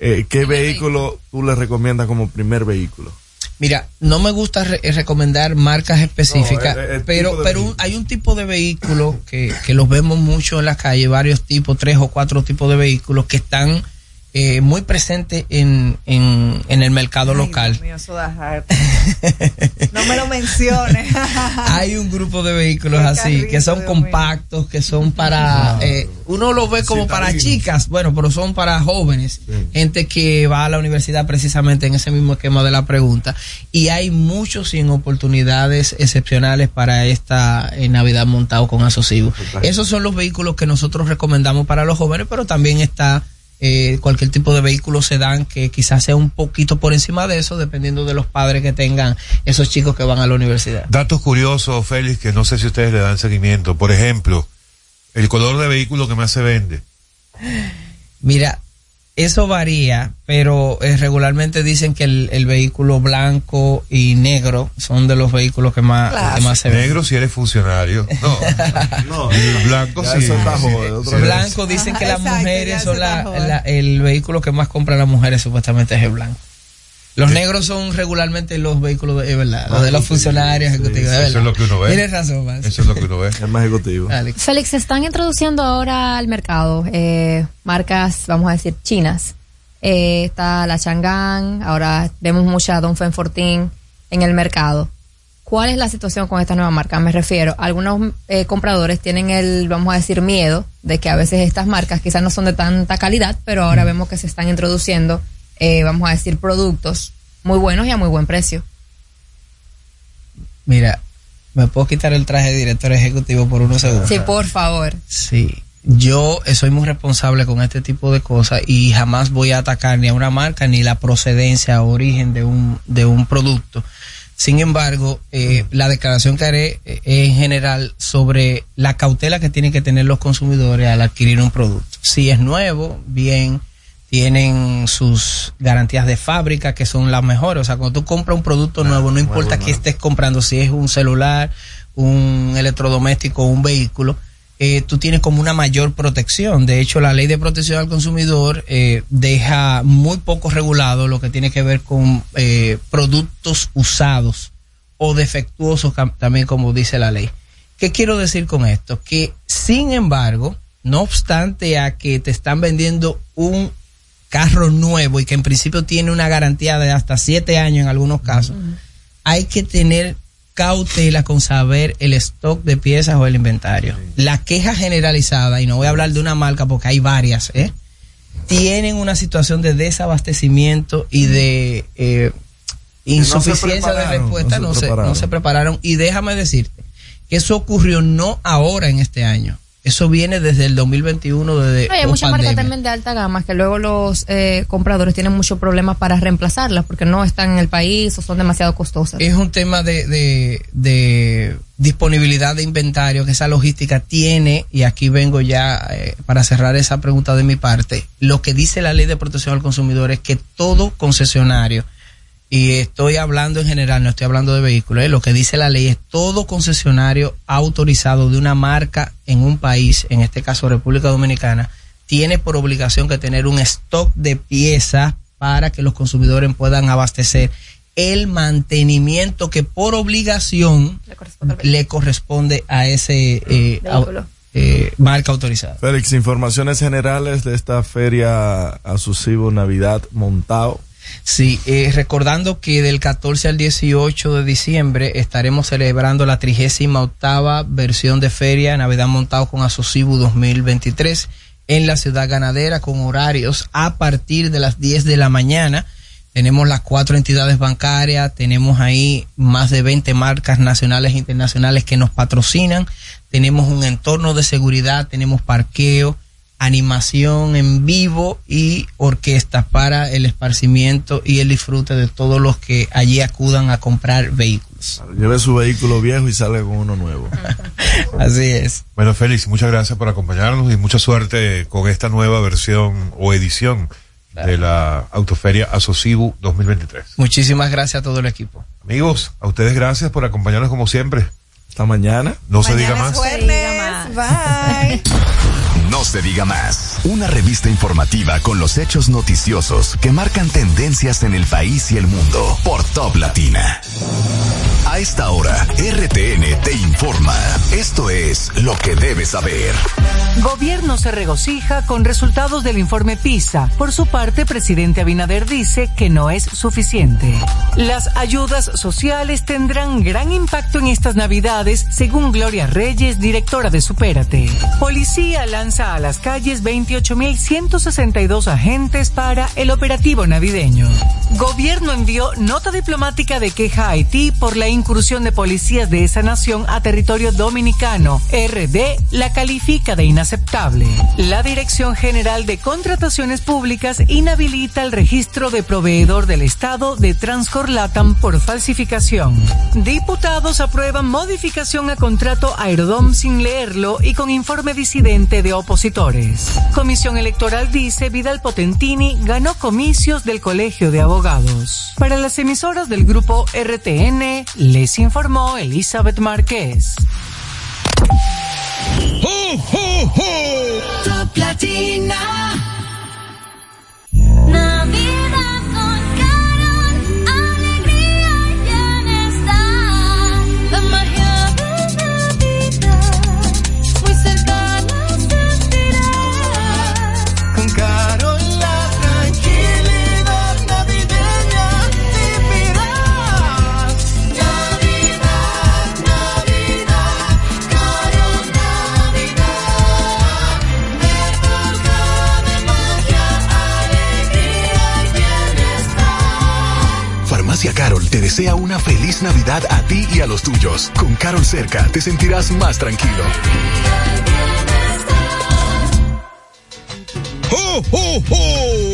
Eh, ¿Qué vehículo tú le recomiendas como primer vehículo? Mira, no me gusta re- eh, recomendar marcas específicas, No, el- el pero, pero un- hay un tipo de vehículo que, que los vemos mucho en la calle, varios tipos, tres o cuatro tipos de vehículos que están eh, muy presentes en, en, en el mercado local. Dios mío, eso da harto. no me lo menciones. Hay un grupo de vehículos Qué así, que son Dios compactos, que son para, eh, uno los ve como para chicas, bueno, pero son para jóvenes, gente que va a la universidad precisamente en ese mismo esquema de la pregunta. Y hay muchos sin oportunidades excepcionales para esta eh, Navidad montado con asociados. Esos son los vehículos que nosotros recomendamos para los jóvenes, pero también está eh, cualquier tipo de vehículo sedán que quizás sea un poquito por encima de eso, dependiendo de los padres que tengan esos chicos que van a la universidad. Datos curiosos, Félix, que no sé si ustedes le dan seguimiento. Por ejemplo, el color de vehículo que más se vende. Mira, eso varía, pero eh, regularmente dicen que el, el vehículo blanco y negro son de los vehículos que más, que más se. Negro si eres funcionario. No. no. El blanco sí. eso está sí, jodido, sí. Blanco dicen que las Exacto, mujeres son la- el vehículo que más compran las mujeres supuestamente es el blanco. Los negros son regularmente los vehículos, de, es verdad, los de los funcionarios ejecutivos. Eso es lo que uno ve. Tienes razón, Vance. Eso es lo que uno ve. Es más ejecutivo. Alex. Félix, se están introduciendo ahora al mercado eh, marcas, vamos a decir, chinas. Eh, está la Chang'an, ahora vemos mucha Dongfeng 14 en el mercado. ¿Cuál es la situación con esta nueva marca? Me refiero, algunos eh, compradores tienen el, vamos a decir, miedo de que a veces estas marcas quizás no son de tanta calidad, pero ahora vemos que se están introduciendo, eh, vamos a decir, productos muy buenos y a muy buen precio. Mira, ¿me puedo quitar el traje de director ejecutivo por unos segundos? Sí, por favor. Sí, yo eh, soy muy responsable con este tipo de cosas y jamás voy a atacar ni a una marca ni la procedencia o origen de un, de un producto. Sin embargo, eh, la declaración que haré eh, en general sobre la cautela que tienen que tener los consumidores al adquirir un producto. Si es nuevo, bien, tienen sus garantías de fábrica que son las mejores. O sea, cuando tú compras un producto nuevo, no importa qué estés comprando, si es un celular, un electrodoméstico o un vehículo, eh, tú tienes como una mayor protección. De hecho, la ley de protección al consumidor eh, deja muy poco regulado lo que tiene que ver con eh, productos usados o defectuosos también, como dice la ley. ¿Qué quiero decir con esto? Que, sin embargo, no obstante a que te están vendiendo un carro nuevo y que en principio tiene una garantía de hasta siete años en algunos casos, hay que tener cautela con saber el stock de piezas o el inventario. La queja generalizada, y no voy a hablar de una marca porque hay varias, ¿eh? tienen una situación de desabastecimiento y de eh, insuficiencia de respuesta, no no se no prepararon. se prepararon. Y déjame decirte que eso ocurrió no ahora en este año, eso viene desde el 2021, desde No, hay muchas marcas también de alta gama que luego los eh, compradores tienen muchos problemas para reemplazarlas porque no están en el país o son demasiado costosas. Es un tema de, de, de disponibilidad de inventario que esa logística tiene, y aquí vengo ya eh, para cerrar esa pregunta de mi parte. Lo que dice la ley de protección al consumidor es que todo concesionario, y estoy hablando en general, no estoy hablando de vehículos, eh, lo que dice la ley es todo concesionario autorizado de una marca en un país, en este caso República Dominicana, tiene por obligación que tener un stock de piezas para que los consumidores puedan abastecer el mantenimiento que por obligación le corresponde a ese eh, eh, marca autorizada. Félix, informaciones generales de esta feria Asusivo Navidad Montado. Sí, eh, recordando que del 14 al 18 de diciembre estaremos celebrando la 38 versión de Feria Navidad Montado con Asocibu 2023 en la ciudad ganadera con horarios a partir de las 10 de la mañana. Tenemos las cuatro entidades bancarias, tenemos ahí más de 20 marcas nacionales e internacionales que nos patrocinan, tenemos un entorno de seguridad, tenemos parqueo, animación en vivo y orquestas para el esparcimiento y el disfrute de todos los que allí acudan a comprar vehículos. Lleve su vehículo viejo y sale con uno nuevo. Así es. Bueno, Félix, muchas gracias por acompañarnos y mucha suerte con esta nueva versión o edición de la Autoferia Asocibu 2023. Muchísimas gracias a todo el equipo. Amigos, a ustedes gracias por acompañarnos como siempre. Hasta mañana. No se diga más. Bye. No se diga más. Una revista informativa con los hechos noticiosos que marcan tendencias en el país y el mundo por Top Latina. A esta hora, RTN te informa. Esto es lo que debes saber. Gobierno se regocija con resultados del informe PISA. Por su parte, presidente Abinader dice que no es suficiente. Las ayudas sociales tendrán gran impacto en estas navidades, según Gloria Reyes, directora de Supérate. Policía lanza a las calles 28.162 agentes para el operativo navideño. Gobierno envió nota diplomática de queja a Haití por la incursión de policías de esa nación a territorio dominicano. RD la califica de inaceptable. La Dirección General de Contrataciones Públicas inhabilita el registro de proveedor del Estado de Transcorlatam por falsificación. Diputados aprueban modificación a contrato Aerodom sin leerlo y con informe disidente de opositores. Comisión Electoral dice Vidal Potentini ganó comicios del Colegio de Abogados. Para las emisoras del grupo RTN, les informó Elizabeth Márquez. Top Latina. Te desea una feliz Navidad a ti y a los tuyos. Con Carol cerca te sentirás más tranquilo. Vive